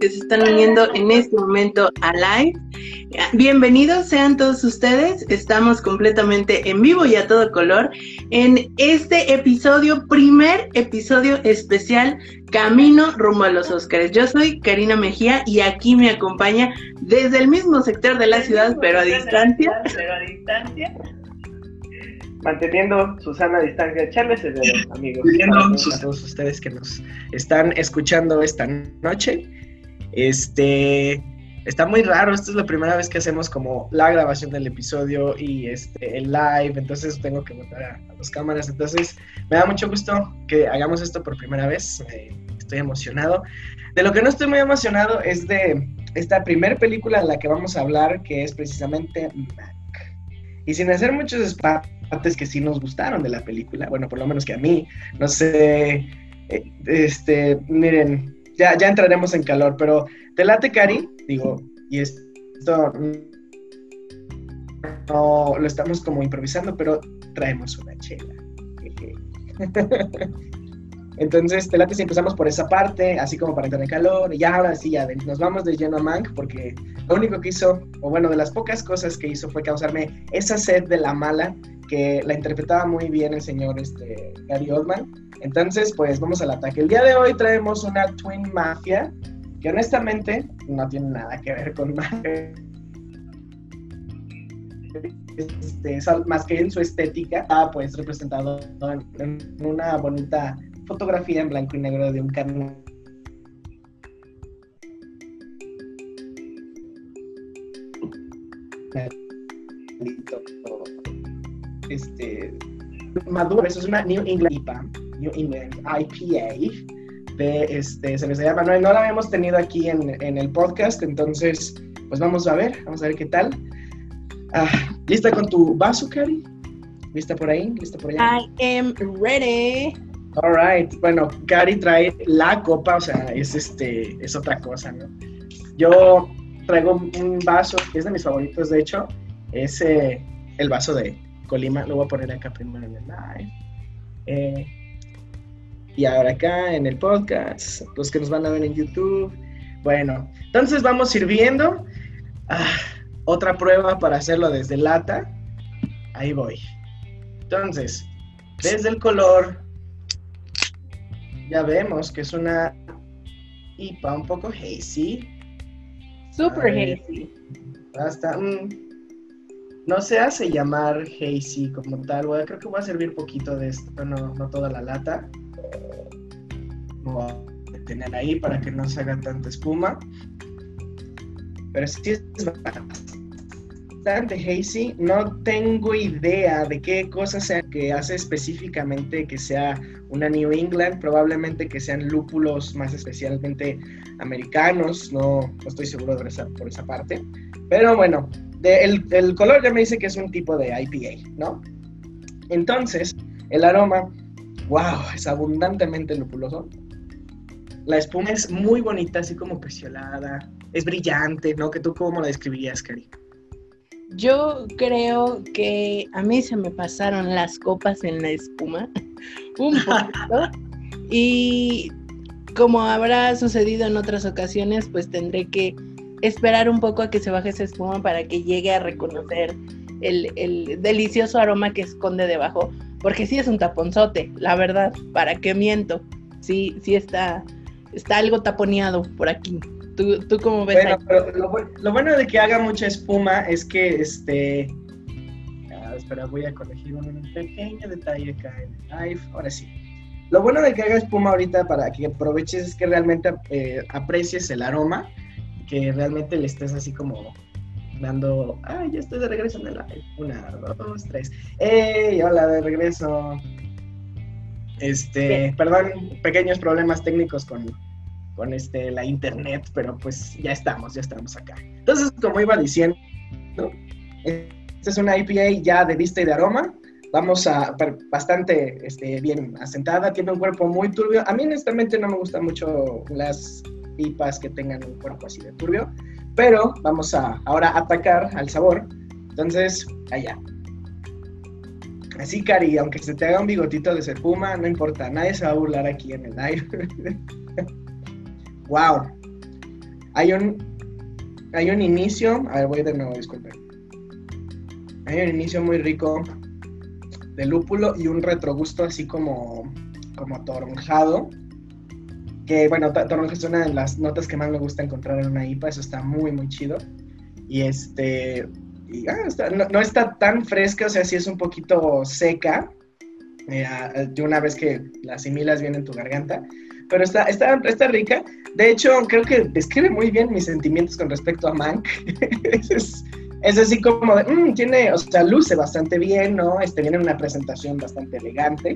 Que se están uniendo en este momento a live. Bienvenidos sean todos ustedes. Estamos completamente en vivo y a todo color en este episodio, primer episodio especial Camino rumbo a los Óscares. Yo soy Karina Mejía y aquí me acompaña desde el mismo sector de la ciudad, pero a distancia. Pero a distancia. Manteniendo su sana distancia, Charles amigos. Bienvenidos a todos ustedes que nos están escuchando esta noche. Este está muy raro, esta es la primera vez que hacemos como la grabación del episodio y este el live, entonces tengo que montar a, las cámaras, entonces me da mucho gusto que hagamos esto por primera vez, estoy emocionado. De lo que no estoy muy emocionado es de esta primera película de la que vamos a hablar, que es precisamente Mac. Y sin hacer muchos partes que sí nos gustaron de la película, bueno, por lo menos que a mí, no sé, eh, este, miren, ya, ya entraremos en calor, pero te late, Cari, digo, y esto no lo estamos como improvisando, pero traemos una chela. Entonces, te late si empezamos por esa parte, así como para entrar en calor, y ya ahora sí, ya nos vamos de lleno a Mank, porque lo único que hizo, o bueno, de las pocas cosas que hizo fue causarme esa sed de la mala, que la interpretaba muy bien el señor este, Gary Oldman. Entonces, pues vamos al ataque. El día de hoy traemos una Twin Mafia, que honestamente no tiene nada que ver con Mafia. Este, más que en su estética, ah, pues representado en, en una bonita fotografía en blanco y negro de un carnal. Este, maduro, eso es una New England IPA, New England IPA de este, se les llama, no, no la habíamos tenido aquí en, en, el podcast, entonces, pues vamos a ver, vamos a ver qué tal. Ah, ¿Lista con tu vaso, Cari? ¿Lista por ahí? ¿Lista por allá? I am ready. All right. Bueno, Cari trae la copa, o sea, es este, es otra cosa, ¿no? Yo traigo un vaso que es de mis favoritos, de hecho, es eh, el vaso de Colima. Lo voy a poner acá primero en el live. Eh, y ahora acá en el podcast, los que nos van a ver en YouTube. Bueno, entonces vamos sirviendo. Ah, otra prueba para hacerlo desde lata. Ahí voy. Entonces, desde el color, ya vemos que es una IPA un poco hazy. Super Ay. hazy. Hasta, mm, no se hace llamar hazy como tal. Creo que voy a servir poquito de esto, no, no toda la lata. Voy a tener ahí para que no se haga tanta espuma. Pero sí es bastante hazy. No tengo idea de qué cosa sea que hace específicamente que sea una New England. Probablemente que sean lúpulos más especialmente americanos. No, no estoy seguro de esa, por esa parte. Pero bueno, el, el color ya me dice que es un tipo de IPA, ¿no? Entonces, el aroma, wow, es abundantemente lupuloso. La espuma es muy bonita, así como peciolada. Es brillante, ¿no? ¿Que tú cómo la describirías, Cari? Yo creo que a mí se me pasaron las copas en la espuma un poquito y como habrá sucedido en otras ocasiones, pues tendré que esperar un poco a que se baje esa espuma para que llegue a reconocer el, el delicioso aroma que esconde debajo, porque sí es un taponzote, la verdad, ¿para qué miento? Sí, sí está, está algo taponeado por aquí. ¿Tú, tú cómo ves? Bueno, ahí? pero lo, lo bueno de que haga mucha espuma es que, este... ah, espera, voy a corregir un pequeño detalle acá en el live. Ahora sí. Lo bueno de que haga espuma ahorita para que aproveches es que realmente eh, aprecies el aroma, que realmente le estés así como dando, ay, ya estoy de regreso en el live. Una, dos, tres. ¡Ey! Hola, de regreso. Este, perdón, pequeños problemas técnicos con, con este, la internet, pero pues ya estamos, ya estamos acá. Entonces, como iba diciendo, esta es una IPA ya de vista y de aroma. Vamos a bastante este, bien asentada, tiene un cuerpo muy turbio. A mí honestamente no me gustan mucho las pipas que tengan un cuerpo así de turbio, pero vamos a ahora atacar al sabor. Entonces, allá. Así, Cari, aunque se te haga un bigotito de serpuma, no importa, nadie se va a burlar aquí en el live. wow. Hay un, hay un inicio, a ver, voy de nuevo, disculpen. Hay un inicio muy rico de lúpulo y un retrogusto así como, como toronjado. Que bueno, toronja es una de las notas que más me gusta encontrar en una IPA, eso está muy, muy chido. Y este, ah, no, está tan fresca, o sea, sí es un poquito seca, eh, de una vez que la asimilas bien en tu garganta, pero está, está, está rica. De hecho, creo que describe muy bien mis sentimientos con respecto a Mank. es, es así como de, mm, tiene, o sea, luce bastante bien, ¿no? Este viene una presentación bastante elegante.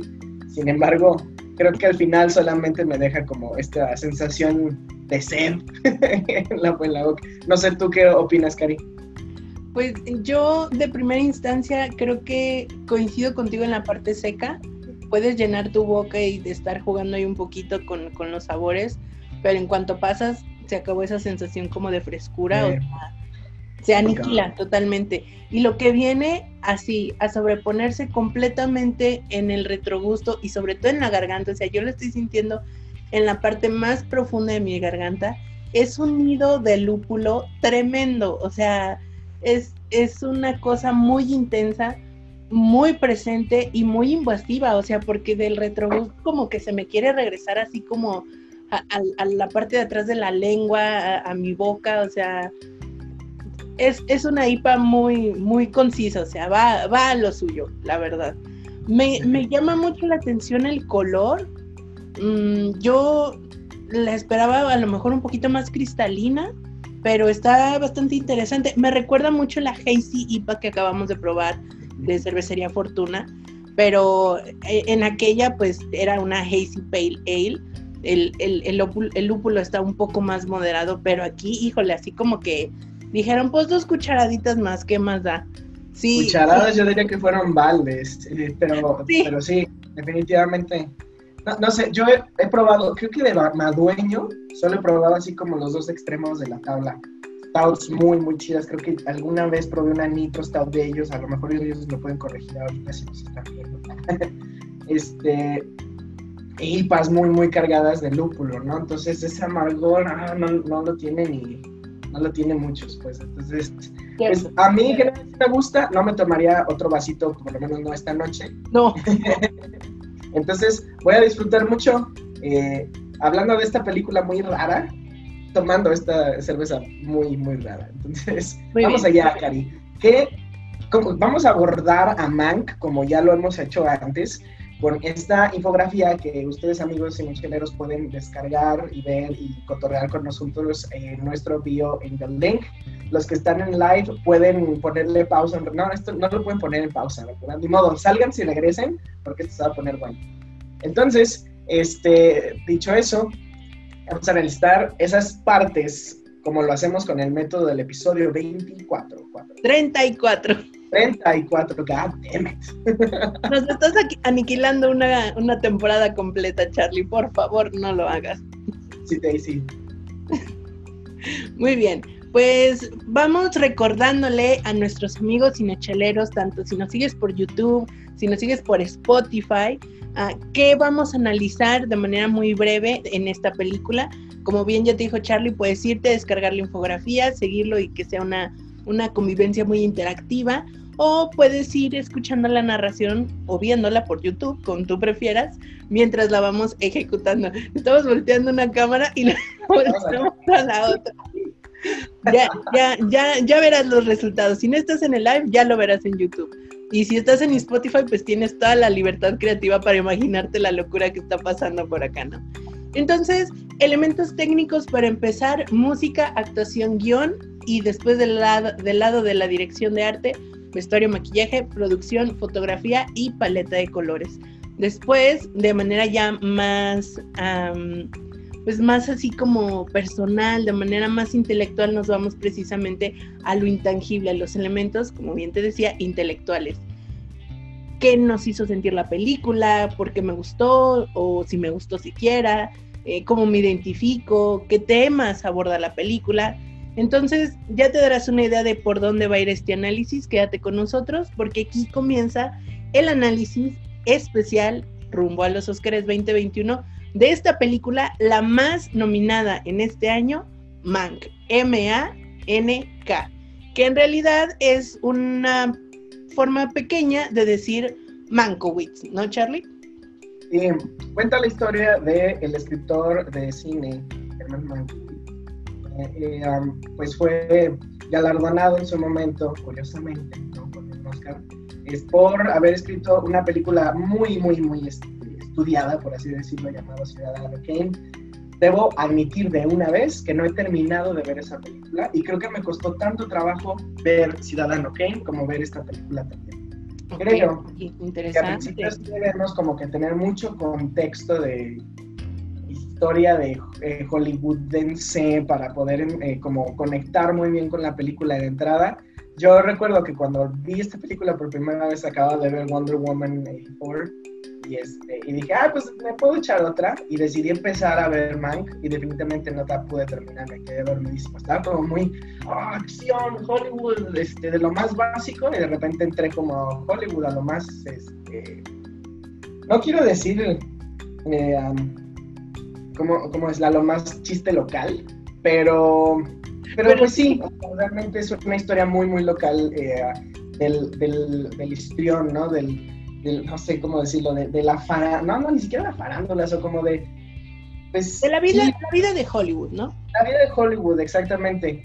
Sin embargo, creo que al final solamente me deja como esta sensación de sed en, la, boca. No sé, ¿tú qué opinas, Cari? Pues yo de primera instancia creo que coincido contigo en la parte seca. Puedes llenar tu boca y estar jugando ahí un poquito con, con los sabores, pero en cuanto pasas, se acabó esa sensación como de frescura. O sea, se aniquila totalmente. Y lo que viene así, a sobreponerse completamente en el retrogusto y sobre todo en la garganta, o sea, yo lo estoy sintiendo en la parte más profunda de mi garganta, es un nido de lúpulo tremendo, o sea, es, es una cosa muy intensa, muy presente y muy invasiva, o sea, porque del retrogusto como que se me quiere regresar así como a, la parte de atrás de la lengua, a mi boca, o sea, es, una IPA muy, muy concisa, o sea, va, va a lo suyo, la verdad. Me, llama mucho la atención el color. Mm, yo la esperaba a lo mejor un poquito más cristalina, pero está bastante interesante. Me recuerda mucho la Hazy IPA que acabamos de probar de Cervecería Fortuna, pero eh, en aquella pues era una Hazy Pale Ale. El, el, el, lúpulo está un poco más moderado, pero aquí, híjole, así como que Dijeron, pues dos cucharaditas más, ¿qué más da? Sí. Cucharadas yo diría que fueron baldes, pero sí, pero sí definitivamente. No, sé, yo he, probado, creo que de Madueño, solo he probado así como los dos extremos de la tabla. Stouts muy, muy chidas. Creo que alguna vez probé una Nitro Stout de ellos. A lo mejor ellos me pueden corregir ahorita si nos están viendo. este, IPAs muy, muy cargadas de lúpulo, ¿no? Entonces ese amargor ah, no, no lo tiene ni, no lo tiene muchos, pues. Entonces, pues, a mí que me gusta, no me tomaría otro vasito, por lo menos no esta noche. No. Entonces, voy a disfrutar mucho. Eh, hablando de esta película muy rara, tomando esta cerveza muy, muy rara. Entonces, vamos allá, Cari. ¿Qué, vamos a abordar a Mank, como ya lo hemos hecho antes, con esta infografía que ustedes amigos y ingenieros pueden descargar y ver y cotorrear con nosotros en nuestro bio en el link. Los que están en live pueden ponerle pausa. No, esto no lo pueden poner en pausa, ¿verdad? Ni modo, salgan si regresen porque esto se va a poner bueno. Entonces, este, dicho eso, vamos a analizar esas partes como lo hacemos con el método del episodio 24. 34. 34, god damn it. Nos estás aniquilando una, una temporada completa, Charlie. Por favor, no lo hagas. Sí, Daisy. Muy bien. Pues vamos recordándole a nuestros amigos cinecheleros, tanto si nos sigues por YouTube, si nos sigues por Spotify, uh, que vamos a analizar de manera muy breve en esta película. Como bien ya te dijo Charlie, puedes irte a descargar la infografía, seguirlo y que sea una, una convivencia muy interactiva o puedes ir escuchando la narración o viéndola por YouTube, como tú prefieras, mientras la vamos ejecutando. Estamos volteando una cámara y la volteamos a la otra. Ya, ya, ya, ya verás los resultados. Si no estás en el live, ya lo verás en YouTube. Y si estás en Spotify, pues tienes toda la libertad creativa para imaginarte la locura que está pasando por acá, ¿no? Entonces, elementos técnicos para empezar, música, actuación, guion y después del lado, del lado de la dirección de arte, vestuario, maquillaje, producción, fotografía y paleta de colores. Después, de manera ya más, pues más así como personal, de manera más intelectual, nos vamos precisamente a lo intangible, a los elementos, como bien te decía, intelectuales. ¿Qué nos hizo sentir la película? ¿Por qué me gustó? ¿O si me gustó siquiera? Eh, ¿Cómo me identifico? ¿Qué temas aborda la película? Entonces ya te darás una idea de por dónde va a ir este análisis. Quédate con nosotros porque aquí comienza el análisis especial rumbo a los Oscars 2021 de esta película, la más nominada en este año, Mank, M-A-N-K, que en realidad es una forma pequeña de decir Mankowitz, ¿no, Charlie? cuenta la historia del escritor de cine, Herman Mankiewicz. Eh, eh, pues fue galardonado en su momento, curiosamente, ¿no? con el Oscar, es por haber escrito una película muy, muy, muy estudiada, por así decirlo, llamada Ciudadano Kane. Debo admitir de una vez que no he terminado de ver esa película y creo que me costó tanto trabajo ver Ciudadano Kane como ver esta película también. creo interesante. que debemos como que tener mucho contexto de historia de eh, hollywoodense para poder eh, como conectar muy bien con la película de entrada yo recuerdo que cuando vi esta película por primera vez acababa de ver Wonder Woman 84 y, este, y dije, ah, pues me puedo echar otra y decidí empezar a ver Mank y definitivamente no la pude terminar, me quedé dormidísimo. Estaba como muy, oh, acción, Hollywood, este, de lo más básico y de repente entré como Hollywood a lo más, este, no quiero decir eh, como, como es la, lo más chiste local, pero pero, pues sí, realmente es una historia muy, muy local eh, del, del, del histrión, ¿no? Del, del, no sé cómo decirlo, de, de la farándula, no, no, ni siquiera la farándula, eso como de... Pues, de la vida, la vida de Hollywood, ¿no? La vida de Hollywood, exactamente.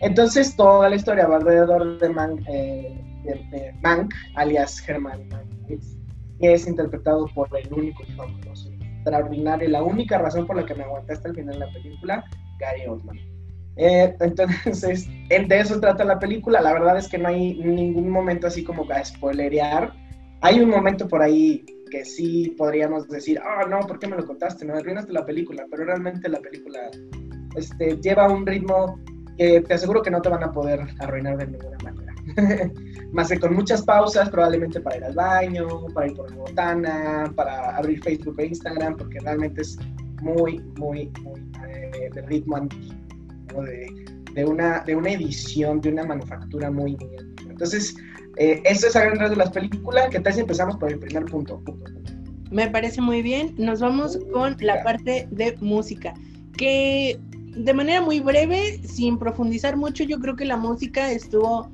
Entonces toda la historia va alrededor de Mank, eh, de, Mank alias Mank, que es interpretado por el único y famoso, extraordinario, la única razón por la que me aguanté hasta el final de la película, Gary Oldman. Eh, entonces, de eso trata la película. La verdad es que no hay ningún momento así como a spoilerear. Hay un momento por ahí que sí podríamos decir, oh no, ¿por qué me lo contaste? No arruinaste la película, pero realmente la película este, lleva un ritmo que te aseguro que no te van a poder arruinar de ninguna manera. Más que con muchas pausas, probablemente para ir al baño, para ir por la botana, para abrir Facebook e Instagram, porque realmente es muy, muy, muy eh, de ritmo antiguo de, una, de una edición, de una manufactura muy, Entonces, eh, eso es a gran de las películas. ¿Qué tal si empezamos por el primer punto? Me parece muy bien. Nos vamos con la parte de música, que de manera muy breve, sin profundizar mucho, yo creo que la música estuvo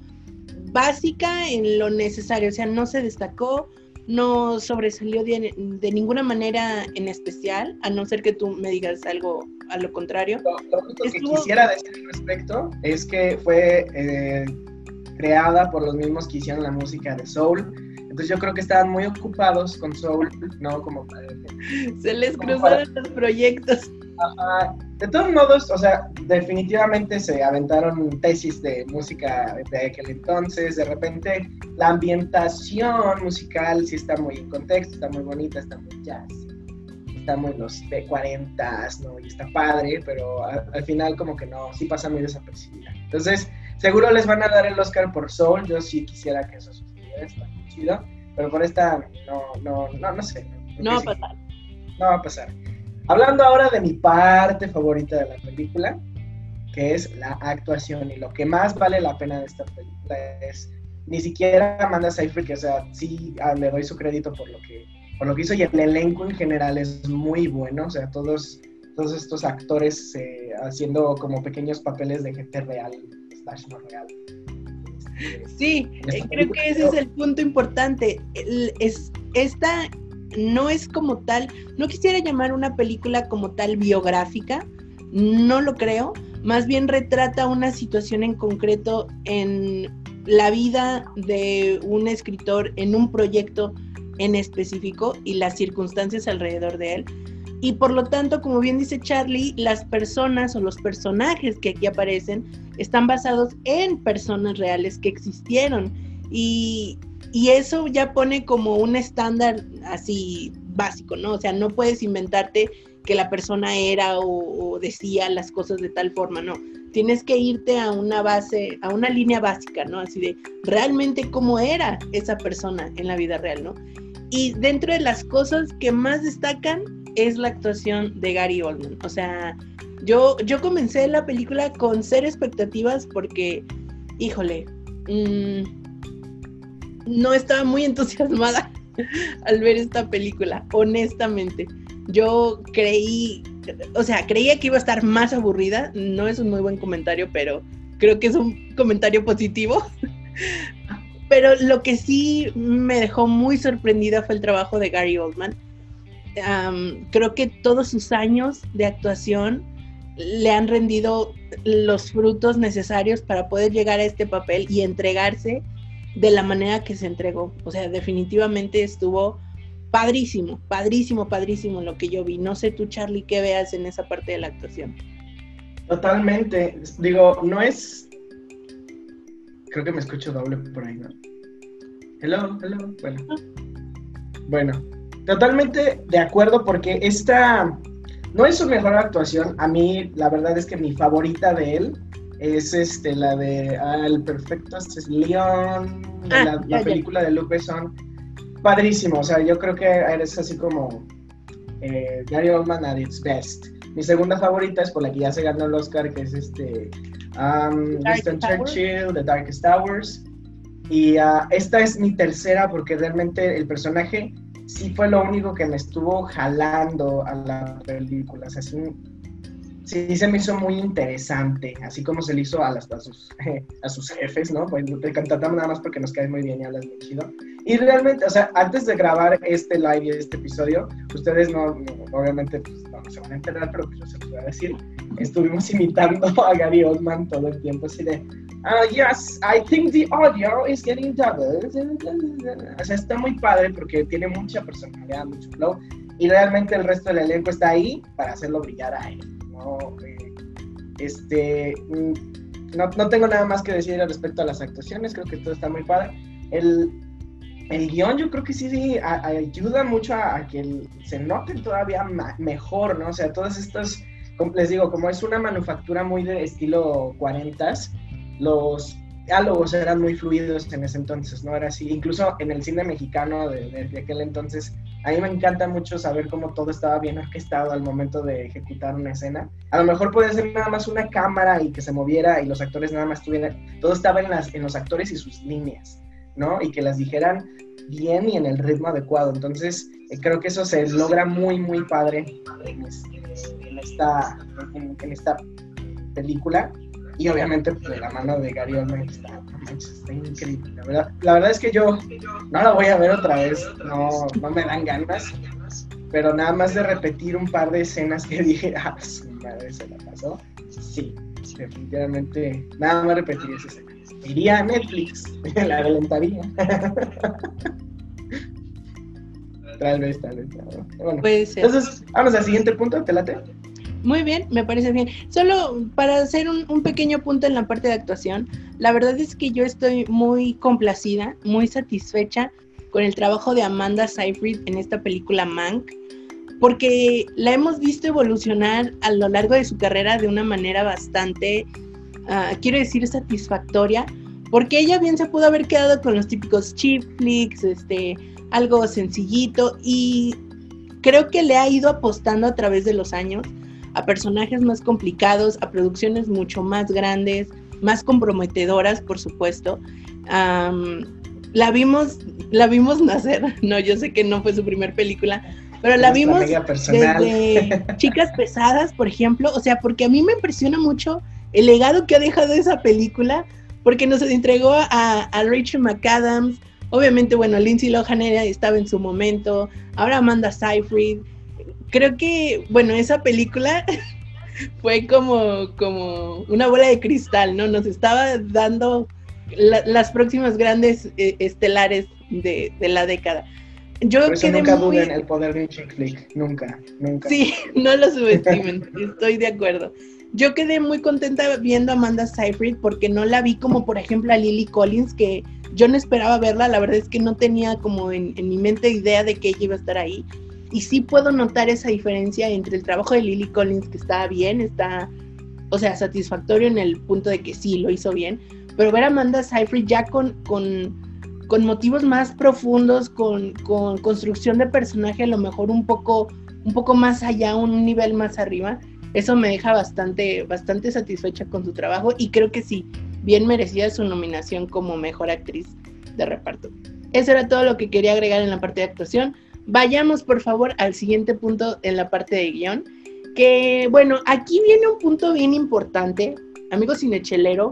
básica en lo necesario, o sea, no se destacó, no sobresalió de, ninguna manera en especial, a no ser que tú me digas algo a lo contrario. Lo, único que quisiera decir al respecto es que fue eh, creada por los mismos que hicieron la música de Soul. Entonces yo creo que estaban muy ocupados con Soul, ¿no? Como Se les cruzaron los proyectos. De todos modos, o sea, definitivamente se aventaron tesis de música de aquel entonces. De repente, la ambientación musical sí está muy en contexto, está muy bonita, está muy jazz, está muy los de 40 ¿no? Y está padre, pero al, final, como que no, sí pasa muy desapercibida. Entonces, seguro les van a dar el Oscar por Soul. Yo sí quisiera que eso sucediera, está muy chido. Pero por esta, no, no, no, no sé. No va a pasar. No va a pasar. Hablando ahora de mi parte favorita de la película, que es la actuación. Y lo que más vale la pena de esta película es ni siquiera Amanda Seyfried, que o sea, sí ah, le doy su crédito por lo que por lo que hizo y el elenco en general es muy bueno, o sea, todos todos estos actores eh, haciendo como pequeños papeles de gente real, slash no real. Sí, eh, creo que ese es el punto importante. es, esta no es como tal, no quisiera llamar una película como tal biográfica, no lo creo, más bien retrata una situación en concreto en la vida de un escritor en un proyecto en específico y las circunstancias alrededor de él. Y por lo tanto, como bien dice Charlie, las personas o los personajes que aquí aparecen están basados en personas reales que existieron. Y Y eso ya pone como un estándar así básico, ¿no? O sea, no puedes inventarte que la persona era o, decía las cosas de tal forma, no. Tienes que irte a una base, a una línea básica, ¿no? Así de realmente cómo era esa persona en la vida real, ¿no? Y dentro de las cosas que más destacan es la actuación de Gary Oldman. O sea, yo, yo comencé la película con ser expectativas porque, híjole, mmm, no estaba muy entusiasmada al ver esta película, honestamente. Yo creí, o sea, creía que iba a estar más aburrida. No es un muy buen comentario, pero creo que es un comentario positivo. pero lo que sí me dejó muy sorprendida fue el trabajo de Gary Oldman. creo que todos sus años de actuación le han rendido los frutos necesarios para poder llegar a este papel y entregarse de la manera que se entregó. O sea, definitivamente estuvo padrísimo, padrísimo, padrísimo lo que yo vi. No sé tú, Charlie, qué veas en esa parte de la actuación. Totalmente. Digo, no es. Creo que me escucho doble por ahí, ¿no? Hello, hello. Bueno. Bueno, totalmente de acuerdo porque esta no es su mejor actuación. A mí, la verdad es que mi favorita de él es este, la de ah, El Perfecto León, ah, la, película de Luke Besson. Padrísimo, o sea, yo creo que eres así como eh, Gary Oldman at its best. Mi segunda favorita es por la que ya se ganó el Oscar, que es este um, Winston Churchill, The Darkest Hours. Y uh, esta es mi tercera porque realmente el personaje sí fue lo único que me estuvo jalando a la película. O sea, sí, sí se me hizo muy interesante, así como se le hizo a, las, a, sus, a sus jefes, ¿no? Pues te cantamos nada más porque nos cae muy bien y hablas muy chido. Y realmente, o sea, antes de grabar este live y este episodio, ustedes no, obviamente, pues no, se van a enterar, pero pues yo se los voy a decir, estuvimos imitando a Gary Oldman todo el tiempo, así de, uh, yes, I think the audio is getting double. O sea, está muy padre porque tiene mucha personalidad, mucho flow, y realmente el resto del elenco está ahí para hacerlo brillar a él. Eh, este, mm, no, no, tengo nada más que decir respecto a las actuaciones, creo que todo está muy padre. El, el guion yo creo que sí, ayuda mucho a, que se noten todavía mejor, ¿no? O sea, todas estas, les digo, como es una manufactura muy de estilo 40s, los diálogos eran muy fluidos en ese entonces, ¿no? Era así, incluso en el cine mexicano de aquel entonces a mí me encanta mucho saber cómo todo estaba bien orquestado al momento de ejecutar una escena. A lo mejor puede ser nada más una cámara y que se moviera y los actores nada más estuvieran, todo estaba en, las, en los actores y sus líneas, ¿no? Y que las dijeran bien y en el ritmo adecuado. Entonces, eh, creo que eso se logra muy, muy padre en, esta, en esta película y obviamente pues, de la mano de Gary Oldman está, está increíble. La verdad, la verdad es que yo no la voy a ver otra vez, no, no me dan ganas, pero nada más de repetir un par de escenas que dije, ah, su madre se la pasó, sí, definitivamente, nada más repetir esa escena. Iría a Netflix, la adelantaría. tal vez, tal vez. Bueno, Puede ser. Entonces, vamos al siguiente punto, ¿te late? Muy bien, me parece bien. Solo para hacer un, pequeño punto en la parte de actuación, la verdad es que yo estoy muy complacida, muy satisfecha con el trabajo de Amanda Seyfried en esta película Mank, porque la hemos visto evolucionar a lo largo de su carrera de una manera bastante, ah, quiero decir, satisfactoria, porque ella bien se pudo haber quedado con los típicos cheap flicks, este, algo sencillito, y creo que le ha ido apostando a través de los años a personajes más complicados, a producciones mucho más grandes, más comprometedoras, por supuesto. la vimos, la vimos nacer, no, yo sé que no fue su primer película, pero la vimos desde Chicas Pesadas, por ejemplo, o sea, porque a mí me impresiona mucho el legado que ha dejado esa película, porque nos entregó a, a Rachel McAdams, obviamente, bueno, Lindsay Lohan estaba en su momento, ahora Amanda Seyfried, creo que, bueno, esa película fue como, como una bola de cristal, ¿no? Nos estaba dando las próximas grandes eh, estelares de, la década. Yo Por nunca muy... en el poder de un chick flick, nunca, nunca. Sí, no lo subestimen, estoy de acuerdo. Yo quedé muy contenta viendo a Amanda Seyfried porque no la vi como, por ejemplo, a Lily Collins, que yo no esperaba verla, la verdad es que no tenía como en, en mi mente idea de que ella iba a estar ahí. Y sí puedo notar esa diferencia entre el trabajo de Lily Collins, que está bien, está, o sea, satisfactorio en el punto de que sí, lo hizo bien, pero ver a Amanda Seyfried ya con, con, con motivos más profundos, con, con, construcción de personaje a lo mejor un poco, un poco más allá, un nivel más arriba, eso me deja bastante, bastante satisfecha con su trabajo y creo que sí, bien merecía su nominación como mejor actriz de reparto. Eso era todo lo que quería agregar en la parte de actuación. Vayamos por favor al siguiente punto en la parte de guion, que bueno, aquí viene un punto bien importante, amigo cinechelero,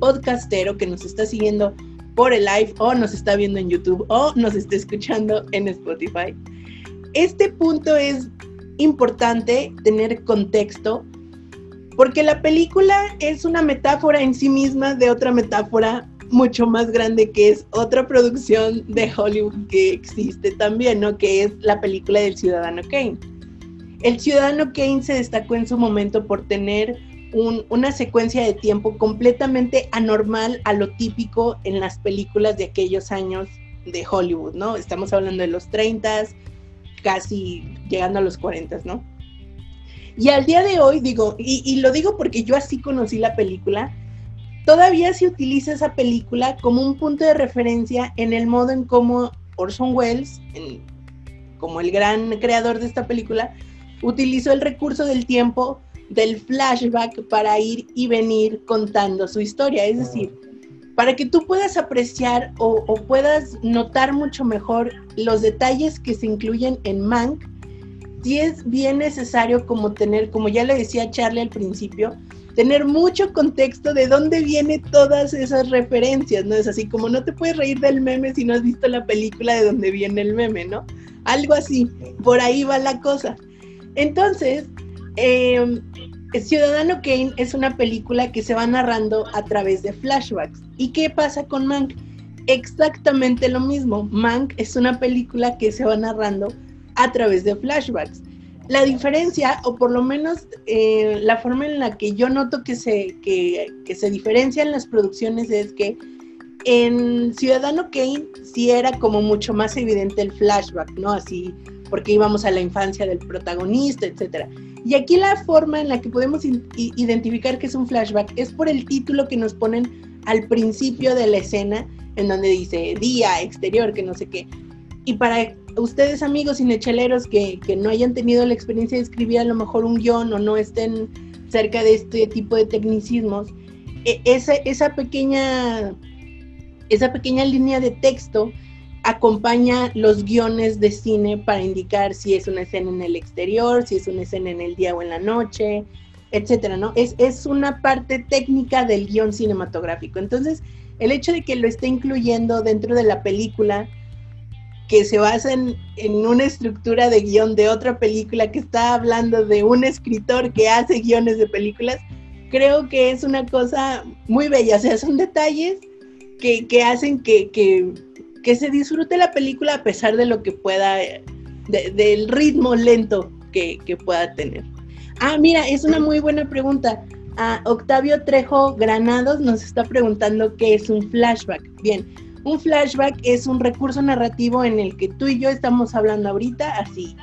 podcastero que nos está siguiendo por el live o nos está viendo en YouTube o nos está escuchando en Spotify. Este punto es importante tener contexto porque la película es una metáfora en sí misma de otra metáfora mucho más grande que es otra producción de Hollywood que existe también, ¿no? Que es la película del Ciudadano Kane. El Ciudadano Kane se destacó en su momento por tener una secuencia de tiempo completamente anormal a lo típico en las películas de aquellos años de Hollywood, ¿no? Estamos hablando de los 30, casi llegando a los 40, ¿no? Y al día de hoy, digo, y, y lo digo porque yo así conocí la película, todavía se utiliza esa película como un punto de referencia en el modo en cómo Orson Welles, como el gran creador de esta película, utilizó el recurso del tiempo del flashback para ir y venir contando su historia. Es decir, para que tú puedas apreciar o, puedas notar mucho mejor los detalles que se incluyen en Mank, sí es bien necesario como tener, como ya le decía Charlie al principio, tener mucho contexto de dónde vienen todas esas referencias, ¿no? Es así como no te puedes reír del meme si no has visto la película de dónde viene el meme, ¿no? Algo así, por ahí va la cosa. Entonces, eh, Ciudadano Kane es una película que se va narrando a través de flashbacks. ¿Y qué pasa con Mank? Exactamente lo mismo. Mank es una película que se va narrando a través de flashbacks. La diferencia, o por lo menos eh, la forma en la que yo noto que se, que, que se diferencian las producciones es que en Ciudadano Kane sí era como mucho más evidente el flashback, ¿no? Así, porque íbamos a la infancia del protagonista, etcétera. Y aquí la forma en la que podemos identificar que es un flashback es por el título que nos ponen al principio de la escena, en donde dice día, exterior, que no sé qué. Y para ustedes amigos cinecheleros que, que no hayan tenido la experiencia de escribir a lo mejor un guion o no estén cerca de este tipo de tecnicismos, e, esa, esa, pequeña, esa pequeña línea de texto acompaña los guiones de cine para indicar si es una escena en el exterior, si es una escena en el día o en la noche, etcétera, ¿no? Es, es una parte técnica del guion cinematográfico. Entonces, el hecho de que lo esté incluyendo dentro de la película que se basa en, una estructura de guion de otra película que está hablando de un escritor que hace guiones de películas, creo que es una cosa muy bella. O sea, son detalles que, hacen que, que, se disfrute la película a pesar de lo que pueda, del ritmo lento que, pueda tener. Ah, mira, es una muy buena pregunta. Ah, Octavio Trejo Granados nos está preguntando qué es un flashback. Bien, un flashback es un recurso narrativo en el que tú y yo estamos hablando ahorita, así,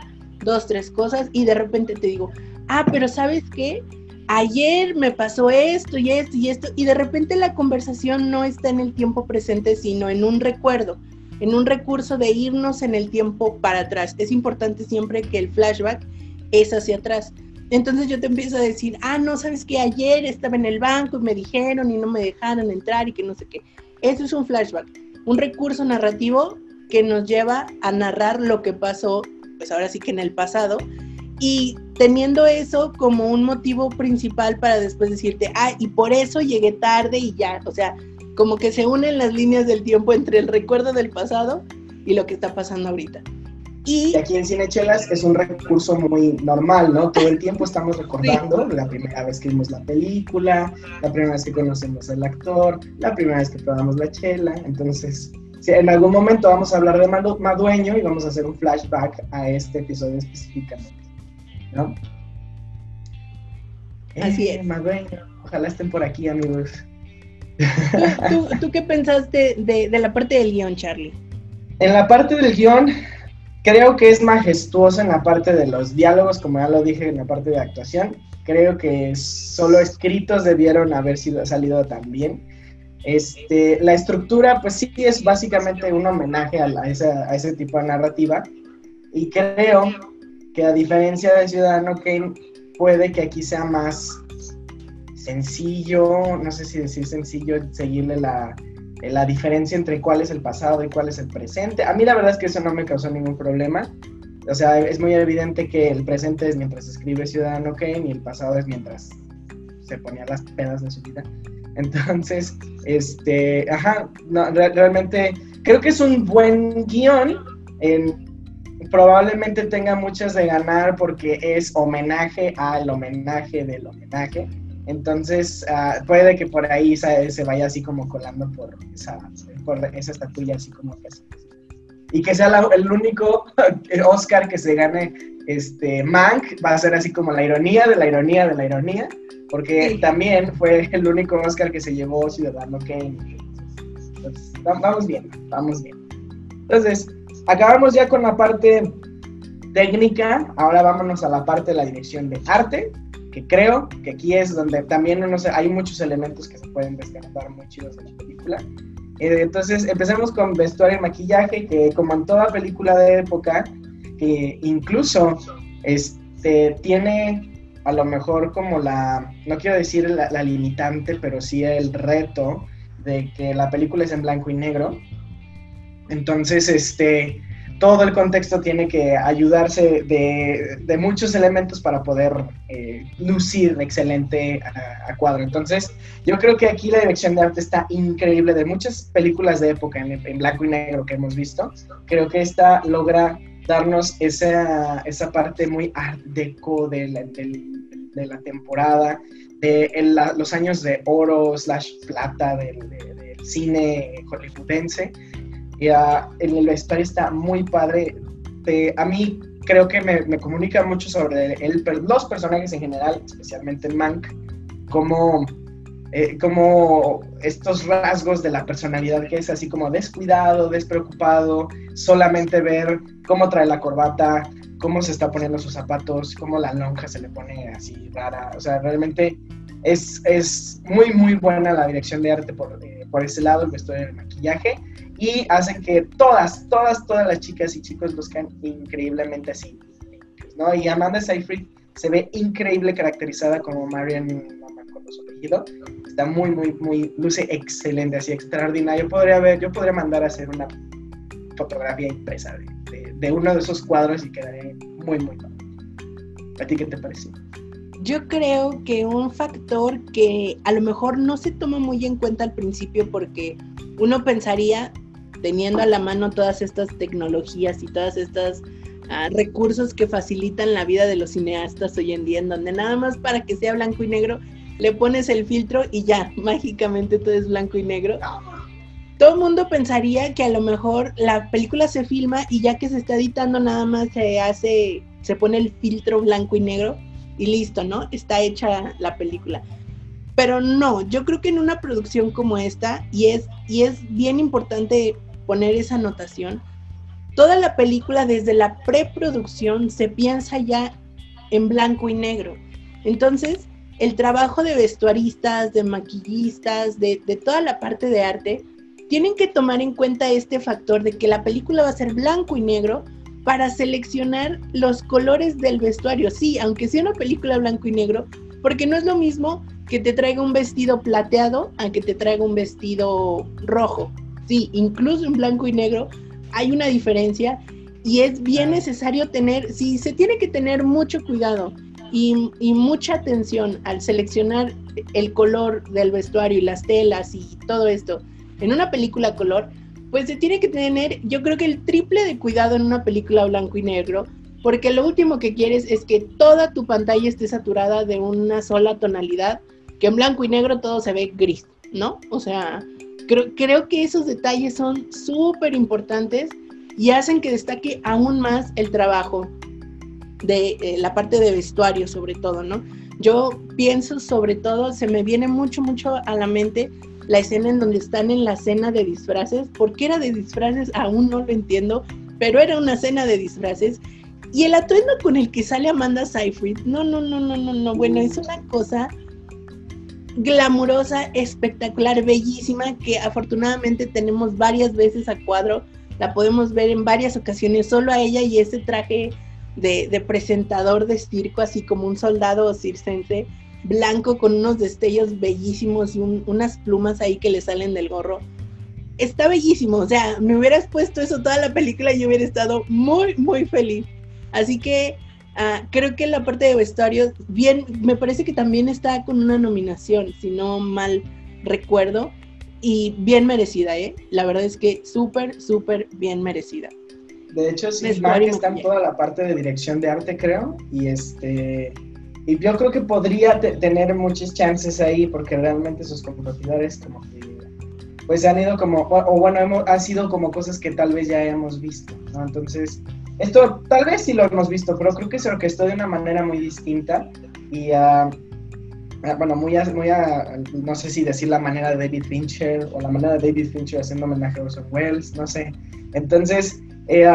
dos, tres cosas, y de repente te digo, ah, pero ¿sabes qué? Ayer me pasó esto y esto y esto, y de repente la conversación no está en el tiempo presente, sino en un recuerdo, en un recurso de irnos en el tiempo para atrás. Es importante siempre que el flashback es hacia atrás. Entonces yo te empiezo a decir, ah, no, sabes que ayer estaba en el banco y me dijeron y no me dejaron entrar y que no sé qué. Eso es un flashback un recurso narrativo que nos lleva a narrar lo que pasó, pues ahora sí que en el pasado, y teniendo eso como un motivo principal para después decirte, ah, y por eso llegué tarde y ya, o sea, como que se unen las líneas del tiempo entre el recuerdo del pasado y lo que está pasando ahorita. Y aquí en Cinechelas es un recurso muy normal, ¿no? Todo el tiempo estamos recordando la primera vez que vimos la película, la primera vez que conocemos al actor, la primera vez que probamos la chela. Entonces, en algún momento vamos a hablar de Madueño y vamos a hacer un flashback a este episodio específicamente, ¿no? Así eh, es. Madueño, ojalá estén por aquí, amigos. ¿Tú, tú, qué pensaste de, de, la parte del guion, Charlie? En la parte del guion, creo que es majestuoso en la parte de los diálogos, como ya lo dije en la parte de actuación. Creo que solo escritos debieron haber sido, salido también. Este, la estructura, pues sí es básicamente un homenaje a, a, a ese tipo de narrativa. Y creo que a diferencia de Ciudadano Kane, puede que aquí sea más sencillo, no sé si decir sencillo, seguirle la, la diferencia entre cuál es el pasado y cuál es el presente. A mí la verdad es que eso no me causó ningún problema. O sea, es muy evidente que el presente es mientras escribe Ciudadano Kane y el pasado es mientras se ponía las pedas de su vida. Entonces, este, ajá, no, realmente creo que es un buen guion. En, probablemente tenga muchas de ganar porque es homenaje al homenaje del homenaje. Entonces, uh, puede que por ahí se, se, vaya así como colando por esa, por esa estatuilla, así como que. Y que sea la, el único Oscar que se gane este Mank, va a ser así como la ironía de la ironía de la ironía, porque sí. también fue el único Oscar que se llevó Ciudadano Kane. Entonces, vamos bien, vamos bien. Entonces, acabamos ya con la parte técnica, ahora vámonos a la parte de la dirección de arte que creo que aquí es donde también no sé, hay muchos elementos que se pueden descartar muy chidos de la película. Eh, entonces, empecemos con vestuario y maquillaje, que como en toda película de época, que incluso este, tiene a lo mejor como la, no quiero decir la, la limitante, pero sí el reto de que la película es en blanco y negro. Entonces, este, todo el contexto tiene que ayudarse de, muchos elementos para poder eh, lucir excelente a, a, cuadro. Entonces, yo creo que aquí la dirección de arte está increíble. De muchas películas de época en, en blanco y negro que hemos visto, creo que esta logra darnos esa, esa parte muy art deco de la, de, de la temporada, de la, los años de oro slash plata del, del cine hollywoodense ya en el vestuario está muy padre. De, a mí creo que me, me comunica mucho sobre el, los personajes en general, especialmente el Mank, como, eh, como estos rasgos de la personalidad que es así como descuidado, despreocupado, solamente ver cómo trae la corbata, cómo se está poniendo sus zapatos, cómo la lonja se le pone así rara. O sea, realmente es, es muy, muy buena la dirección de arte por, eh, por ese lado, el vestuario del maquillaje y hacen que todas, todas, todas las chicas y chicos luzcan increíblemente así, ¿no? Y Amanda Seyfried se ve increíble caracterizada como Marian, acuerdo su apellido, está muy, muy, muy, luce excelente, así extraordinario. Yo podría ver, yo podría mandar a hacer una fotografía impresa de, uno de esos cuadros y quedaría muy, muy bueno. ¿A ti qué te pareció? Yo creo que un factor que a lo mejor no se toma muy en cuenta al principio porque uno pensaría teniendo a la mano todas estas tecnologías y todas estas uh, recursos que facilitan la vida de los cineastas hoy en día, en donde nada más para que sea blanco y negro le pones el filtro y ya, mágicamente todo es blanco y negro. Todo el mundo pensaría que a lo mejor la película se filma y ya que se está editando nada más se hace, se pone el filtro blanco y negro y listo, ¿no? Está hecha la película. Pero no, yo creo que en una producción como esta, y es, y es bien importante poner esa anotación, toda la película desde la preproducción se piensa ya en blanco y negro. Entonces, el trabajo de vestuaristas, de maquillistas, de, de, toda la parte de arte, tienen que tomar en cuenta este factor de que la película va a ser blanco y negro para seleccionar los colores del vestuario. Sí, aunque sea una película blanco y negro, porque no es lo mismo que te traiga un vestido plateado a que te traiga un vestido rojo. Sí, incluso en blanco y negro hay una diferencia y es bien necesario tener, sí, se tiene que tener mucho cuidado y, y, mucha atención al seleccionar el color del vestuario y las telas y todo esto en una película color, pues se tiene que tener, yo creo que el triple de cuidado en una película blanco y negro, porque lo último que quieres es que toda tu pantalla esté saturada de una sola tonalidad, que en blanco y negro todo se ve gris, ¿no? O sea, Creo, creo que esos detalles son súper importantes y hacen que destaque aún más el trabajo de eh, la parte de vestuario sobre todo, ¿no? yo pienso sobre todo, se me viene mucho, mucho a la mente la escena en donde están en la cena de disfraces. ¿Por qué era de disfraces? Aún no lo entiendo, pero era una cena de disfraces. Y el atuendo con el que sale Amanda Seyfried, no, no, no, no, no, no, bueno, es una cosa glamurosa, espectacular, bellísima, que afortunadamente tenemos varias veces a cuadro, la podemos ver en varias ocasiones, solo a ella y ese traje de, presentador de circo, así como un soldado circense, blanco con unos destellos bellísimos y unas plumas ahí que le salen del gorro. Está bellísimo, o sea, me hubieras puesto eso toda la película y yo hubiera estado muy, muy feliz. Así que Ah, creo que la parte de vestuario, bien, me parece que también está con una nominación, si no mal recuerdo, y bien merecida, ¿eh? La verdad es que súper, súper bien merecida. De hecho, sí, está en toda la parte de dirección de arte, creo, y este... Y yo creo que podría tener muchas chances ahí, porque realmente sus competidores como que pues han ido como, o, bueno, hemos, ha sido como cosas que tal vez ya hemos visto, ¿no? Entonces, esto tal vez sí lo hemos visto, pero creo que se orquestó de una manera muy distinta y, uh, bueno, muy, muy no sé si decir la manera de David Fincher o la manera de David Fincher haciendo homenaje a Orson Welles, no sé. Entonces, eh,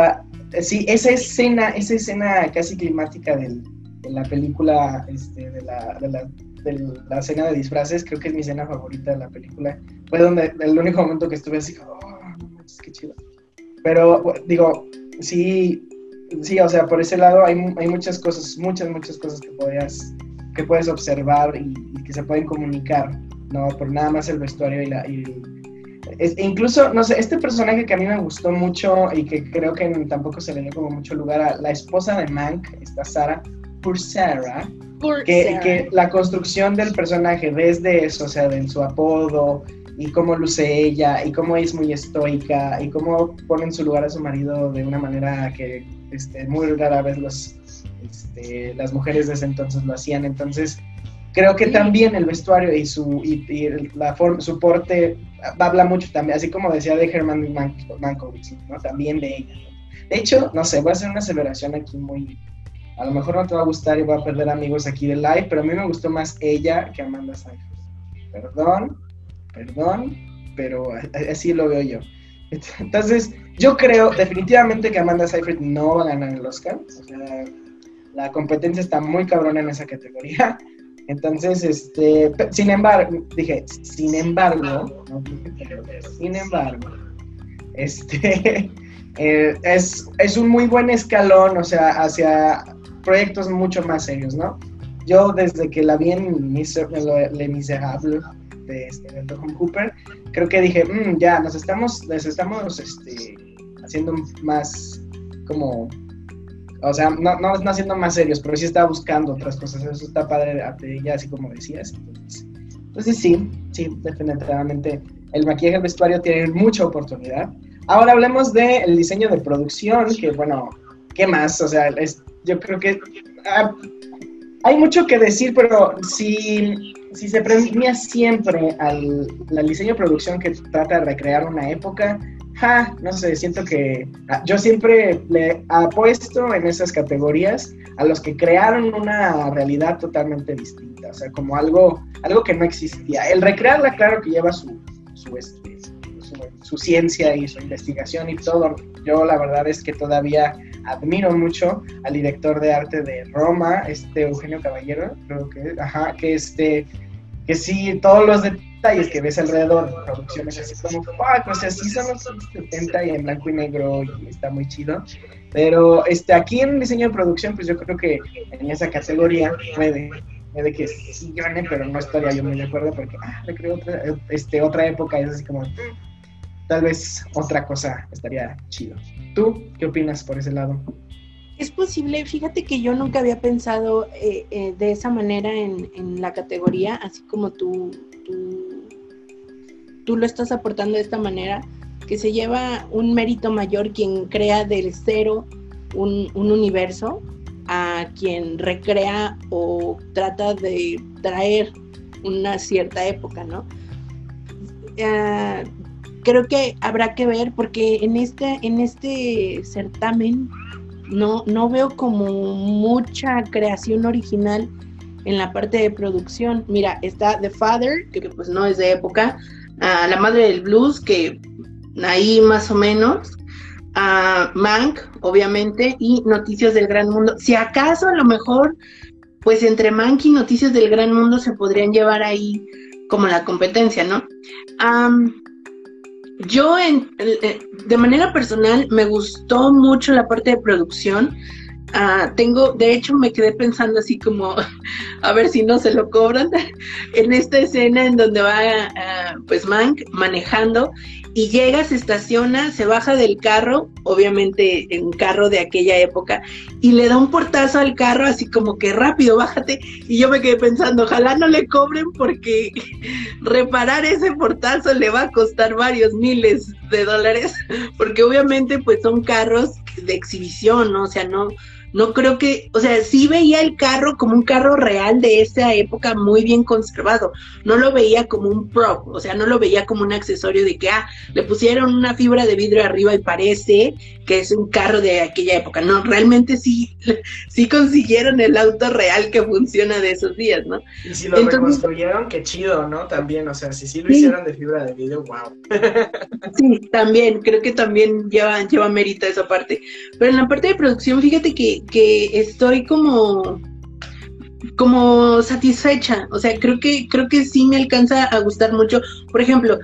sí, esa escena, esa escena casi climática del, de la película, este, de, la, de, la, de la escena de disfraces, creo que es mi escena favorita de la película. Fue donde el único momento que estuve así, oh, qué chido. Pero digo, sí, sí, o sea, por ese lado hay, hay muchas cosas, muchas, muchas cosas que podías, que puedes observar y, que se pueden comunicar, ¿no? Por nada más el vestuario y la... Y, e incluso, no sé, este personaje que a mí me gustó mucho y que creo que tampoco se le dio como mucho lugar a la esposa de Mank, esta Sara, por Sarah, que, que, la construcción del personaje desde eso, o sea, de su apodo, y cómo luce ella y cómo es muy estoica y cómo pone en su lugar a su marido de una manera que este, muy rara vez los, este, las mujeres de ese entonces lo hacían. Entonces, creo que también el vestuario y su y, la forma, su porte habla mucho también, así como decía de Herman Mankiewicz, ¿no? También de ella. De hecho, no sé, voy a hacer una aseveración aquí muy... A lo mejor no te va a gustar y voy a perder amigos aquí de live, pero a mí me gustó más ella que Amanda Seyfried. Perdón, perdón, pero así lo veo yo. Entonces, yo creo definitivamente que Amanda Seyfried no va a ganar el Oscar. O sea, la competencia está muy cabrona en esa categoría. Entonces, este, sin embargo, dije, sin embargo, sin embargo, este, eh, es, es un muy buen escalón, o sea, hacia proyectos mucho más serios, ¿no? Yo desde que la vi en Le Miserable, de, este, de Tom Cooper, creo que dije, mm, ya, nos estamos, nos estamos este, haciendo más como, o sea, no, no, no, más serios, pero sí estaba buscando otras cosas, eso está padre ya así como decías. Entonces, sí, sí, definitivamente el maquillaje el vestuario tiene mucha oportunidad. Ahora hablemos del diseño de producción, que bueno, ¿qué más? O sea, es, yo creo que ah, hay mucho que decir, pero si si se premia siempre al, diseño de producción que trata de recrear una época, ja, no sé, siento que ah, yo siempre le apuesto en esas categorías a los que crearon una realidad totalmente distinta, o sea, como algo, algo que no existía. El recrearla, claro que lleva su, su, este, su ciencia y su investigación y todo. Yo la verdad es que todavía admiro mucho al director de arte de Roma, este Eugenio Caballero, creo que, ajá, que este, que sí, todos los detalles que ves alrededor de producciones así como, pues así son los 70 y en blanco y negro y está muy chido. Pero este, aquí en diseño de producción, pues yo creo que en esa categoría puede, puede que sí gane, pero no estaría yo muy de acuerdo porque, ah, le creo otra, este, otra época, es así como, tal vez otra cosa estaría chido. ¿Tú qué opinas por ese lado? Es posible, fíjate que yo nunca había pensado eh, eh, de esa manera en, la categoría, así como tú, tú, lo estás aportando de esta manera, que se lleva un mérito mayor quien crea del cero un, universo a quien recrea o trata de traer una cierta época, ¿no? Ah, creo que habrá que ver porque en este, en este certamen no, no veo como mucha creación original en la parte de producción. Mira, está The Father, que pues no es de época, La Madre del Blues, que ahí más o menos, a Mank, obviamente, y Noticias del Gran Mundo. Si acaso a lo mejor, pues entre Mank y Noticias del Gran Mundo se podrían llevar ahí como la competencia, ¿no? Yo en, eh, de manera personal me gustó mucho la parte de producción. Ah, tengo, de hecho, me quedé pensando así como, a ver si no se lo cobran, en esta escena en donde va, ah, pues, Mank manejando y llega, se estaciona, se baja del carro, obviamente en un carro de aquella época, y le da un portazo al carro así como que rápido, bájate. Y yo me quedé pensando, ojalá no le cobren porque reparar ese portazo le va a costar varios miles de dólares, porque obviamente pues son carros de exhibición, ¿no? O sea, no, no creo que, o sea, sí veía el carro como un carro real de esa época muy bien conservado, no lo veía como un prop, o sea, no lo veía como un accesorio de que, ah, le pusieron una fibra de vidrio arriba y parece que es un carro de aquella época, no, realmente sí, sí consiguieron el auto real que funciona de esos días, ¿no? Y si lo reconstruyeron, qué chido, ¿no? También, o sea, si sí lo hicieron de fibra de vidrio, wow. sí, también, creo que también lleva, lleva mérito esa parte, pero en la parte de producción, fíjate que que, estoy como como satisfecha, o sea, creo que creo que sí me alcanza a gustar mucho. Por ejemplo,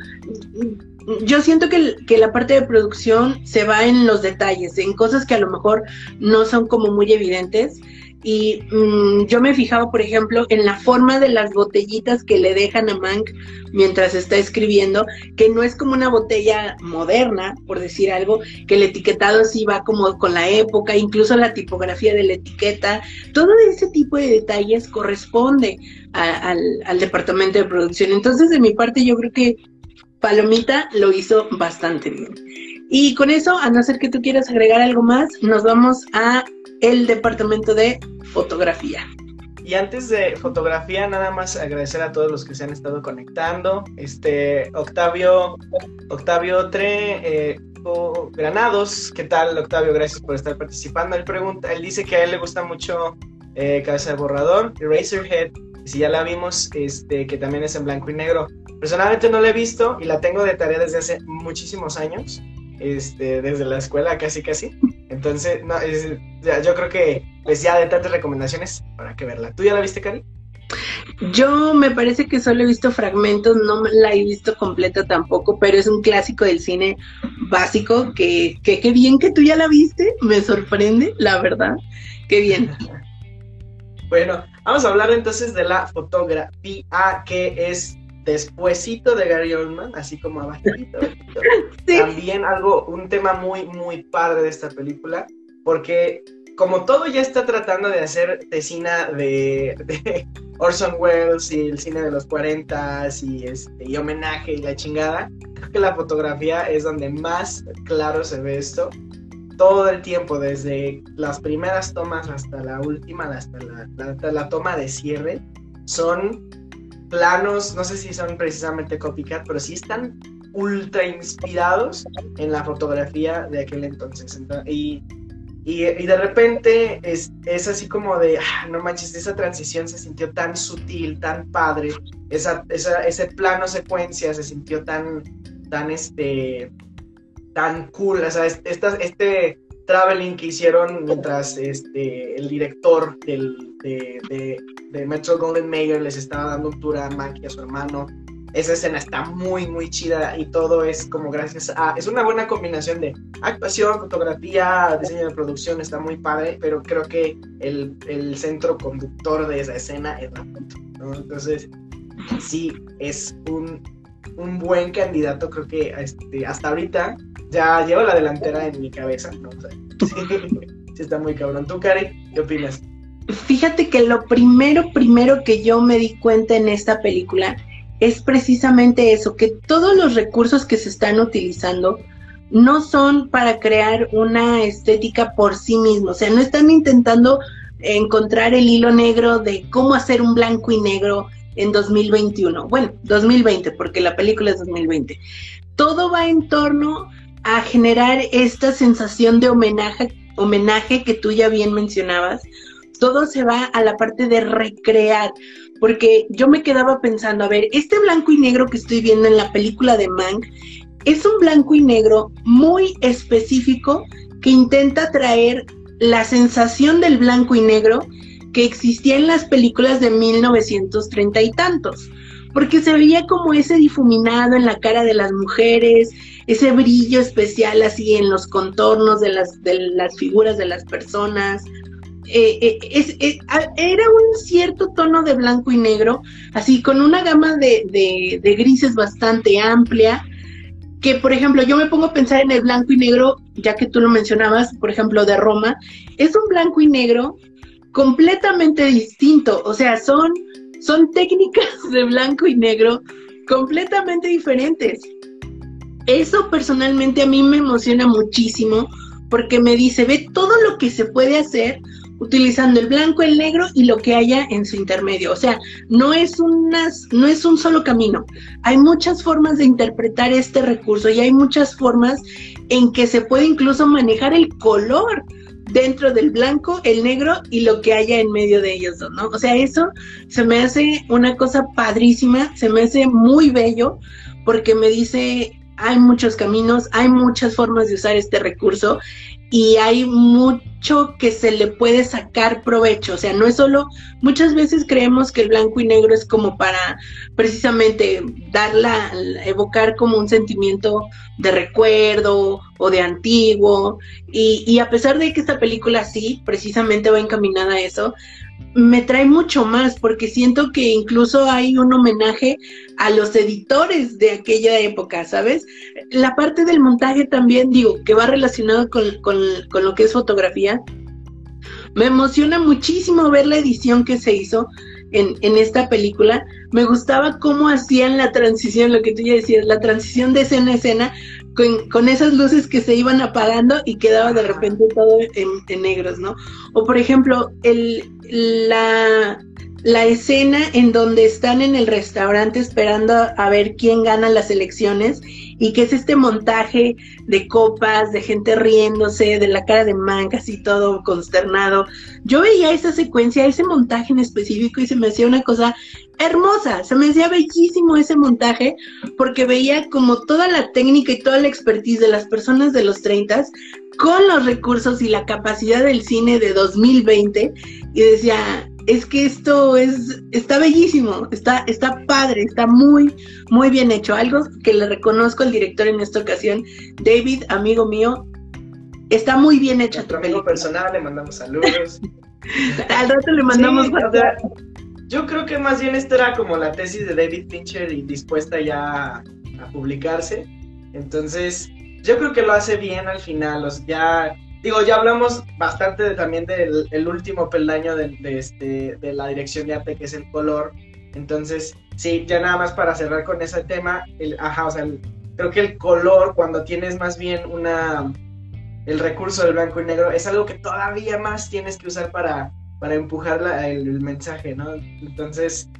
yo siento que, que, la parte de producción se va en los detalles, en cosas que a lo mejor no son como muy evidentes. Y mm, yo me he fijado, por ejemplo, en la forma de las botellitas que le dejan a Mank mientras está escribiendo, que no es como una botella moderna, por decir algo, que el etiquetado sí va como con la época, incluso la tipografía de la etiqueta. Todo ese tipo de detalles corresponde al departamento de producción. Entonces, de mi parte, yo creo que Palomita lo hizo bastante bien. Y con eso, a no ser que tú quieras agregar algo más, nos vamos a el departamento de fotografía. Y antes de fotografía, nada más agradecer a todos los que se han estado conectando. Este, Octavio, Octavio Tre, eh, Granados, ¿qué tal Octavio? Gracias por estar participando. Él pregunta, él dice que a él le gusta mucho eh, Cabeza de Borrador, Eraserhead, si ya la vimos, este, que también es en blanco y negro. Personalmente no la he visto y la tengo de tarea desde hace muchísimos años, este, desde la escuela casi casi. Entonces, no, yo creo que pues ya de tantas recomendaciones, para que verla. ¿Tú ya la viste, Cari? Yo me parece que solo he visto fragmentos, no la he visto completa tampoco, pero es un clásico del cine básico que, que bien que tú ya la viste, me sorprende, la verdad, qué bien. bueno, vamos a hablar entonces de la fotografía que es despuesito de Gary Oldman, así como abajito. También algo, un tema muy, muy padre de esta película, porque como todo ya está tratando de hacer tesina de, de Orson Welles y el cine de los 40 y, este, y homenaje y la chingada, creo que la fotografía es donde más claro se ve esto. Todo el tiempo, desde las primeras tomas hasta la última, hasta la, la toma de cierre, son planos, no sé si son precisamente copycat, pero sí están ultra inspirados en la fotografía de aquel entonces. y, y, de repente es, es así como de, ah, no manches, esa transición se sintió tan sutil, tan padre, esa, esa, ese plano secuencia se sintió tan, tan, este, tan cool, o sea, este, este traveling que hicieron mientras este, el director del, de, de, Metro Golden Mayer les estaba dando un tour a Mac y a su hermano. Esa escena está muy, muy chida y todo es como gracias a... Es una buena combinación de actuación, fotografía, diseño de producción, está muy padre, pero creo que el, el centro conductor de esa escena es la foto. Entonces, sí, es un, un buen candidato, creo que este, hasta ahorita ya llevo la delantera en mi cabeza, sí, está muy cabrón. ¿Tú, Cari, qué opinas? Fíjate que lo primero, primero que yo me di cuenta en esta película es precisamente eso, que todos los recursos que se están utilizando no son para crear una estética por sí mismos, o sea, no están intentando encontrar el hilo negro de cómo hacer un blanco y negro en 2021. Bueno, 2020, porque la película es 2020. Todo va en torno a generar esta sensación de homenaje, homenaje que tú ya bien mencionabas, todo se va a la parte de recrear, porque yo me quedaba pensando, a ver, este blanco y negro que estoy viendo en la película de Mank es un blanco y negro muy específico que intenta traer la sensación del blanco y negro que existía en las películas de 1930 y tantos, porque se veía como ese difuminado en la cara de las mujeres, ese brillo especial así en los contornos de las, de las figuras de las personas. Eh, eh, eh, era un cierto tono de blanco y negro, así con una gama de, de grises bastante amplia, que por ejemplo yo me pongo a pensar en el blanco y negro, ya que tú lo mencionabas, por ejemplo, de Roma, es un blanco y negro completamente distinto, o sea, son, son técnicas de blanco y negro completamente diferentes. Eso personalmente a mí me emociona muchísimo porque me dice, ve todo lo que se puede hacer utilizando el blanco, el negro y lo que haya en su intermedio. O sea, no es, unas, no es un solo camino. Hay muchas formas de interpretar este recurso y hay muchas formas en que se puede incluso manejar el color dentro del blanco, el negro y lo que haya en medio de ellos ¿no? O sea, eso se me hace una cosa padrísima, se me hace muy bello porque me dice, hay muchos caminos, hay muchas formas de usar este recurso y hay mucho que se le puede sacar provecho. O sea, no es solo, muchas veces creemos que el blanco y negro es como para precisamente darla, evocar como un sentimiento de recuerdo o de antiguo. Y, y a pesar de que esta película sí, precisamente va encaminada a eso, me trae mucho más porque siento que incluso hay un homenaje a los editores de aquella época, ¿sabes? La parte del montaje también, digo, que va relacionado con, lo que es fotografía. Me emociona muchísimo ver la edición que se hizo en, en, esta película. Me gustaba cómo hacían la transición, lo que tú ya decías, la transición de escena a escena, con, esas luces que se iban apagando y quedaba de repente todo en, negros, ¿no? O por ejemplo, el, la, la escena en donde están en el restaurante esperando a ver quién gana las elecciones y que es este montaje de copas, de gente riéndose, de la cara de Mank así todo consternado. Yo veía esa secuencia, ese montaje en específico y se me hacía una cosa hermosa, se me hacía bellísimo ese montaje porque veía como toda la técnica y toda la expertise de las personas de los 30 con los recursos y la capacidad del cine de 2020 y decía, es que esto es, está bellísimo, está, está padre, está muy, muy bien hecho. Algo que le reconozco al director en esta ocasión, David, amigo mío, está muy bien hecho tu amigo personal, le mandamos saludos. al rato le mandamos Yo creo que más bien esta era como la tesis de David Fincher y dispuesta ya a publicarse. Entonces, yo creo que lo hace bien al final. O ya digo, ya hablamos bastante también del último peldaño de, este, de la dirección de arte, que es el color. Entonces, sí, ya nada más para cerrar con ese tema, el, ajá, o sea, creo que el color, cuando tienes más bien una, el recurso del blanco y negro, es algo que todavía más tienes que usar para, para empujar el, mensaje, ¿no? Entonces,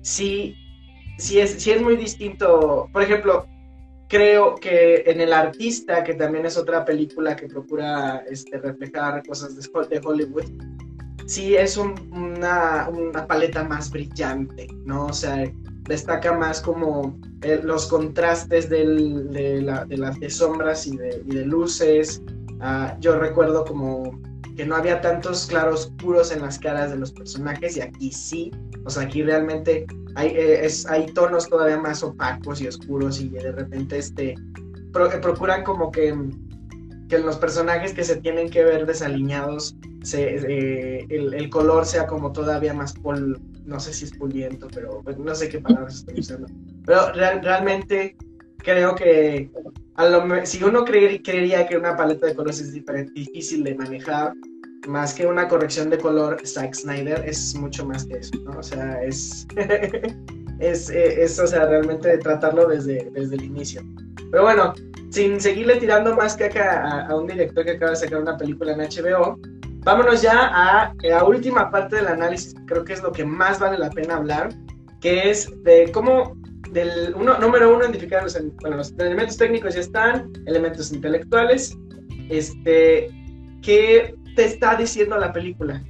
sí, sí es, sí es muy distinto. Por ejemplo, creo que en El Artista, que también es otra película que procura este, reflejar cosas de, Hollywood, sí es una, paleta más brillante, ¿no? O sea, destaca más como eh, los contrastes de, las sombras y de, luces. Ah, yo recuerdo como que no había tantos claros puros en las caras de los personajes y aquí sí, o sea, aquí realmente hay, eh, hay tonos todavía más opacos y oscuros y de repente este, eh, procuran como que, que los personajes que se tienen que ver desaliñados, se, eh, el, color sea como todavía más pol, no sé si es puliento, pero pues, no sé qué palabras estoy usando. Pero realmente creo que a lo, si uno creería que una paleta de colores es diferente, difícil de manejar, más que una corrección de color, Zack Snyder es mucho más que eso, ¿no? O sea, es, es, eh, es, o sea, realmente tratarlo desde, desde el inicio. Pero bueno, sin seguirle tirando más caca a, a un director que acaba de sacar una película en HBO, vámonos ya a la última parte del análisis, creo que es lo que más vale la pena hablar, que es de cómo del uno, número uno, identificar los, bueno, los elementos técnicos ya están, elementos intelectuales, este, que te está diciendo la película.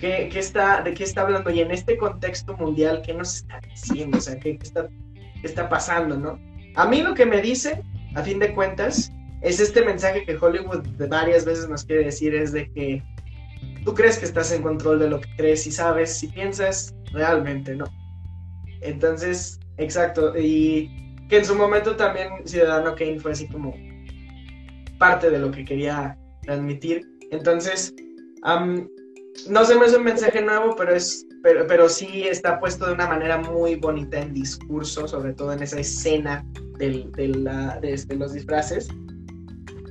qué, qué está, de qué está hablando y en este contexto mundial, ¿qué nos está diciendo? O sea, ¿qué, qué está, qué está pasando, no? A mí lo que me dice, a fin de cuentas, es este mensaje que Hollywood varias veces nos quiere decir, es de que tú crees que estás en control de lo que crees y sabes, si piensas, realmente no. Entonces, exacto, y que en su momento también Ciudadano Kane fue así como parte de lo que quería transmitir. Entonces, no se me hace un mensaje nuevo, pero es pero, pero sí está puesto de una manera muy bonita en discurso, sobre todo en esa escena del, de, la, de, este, los disfraces.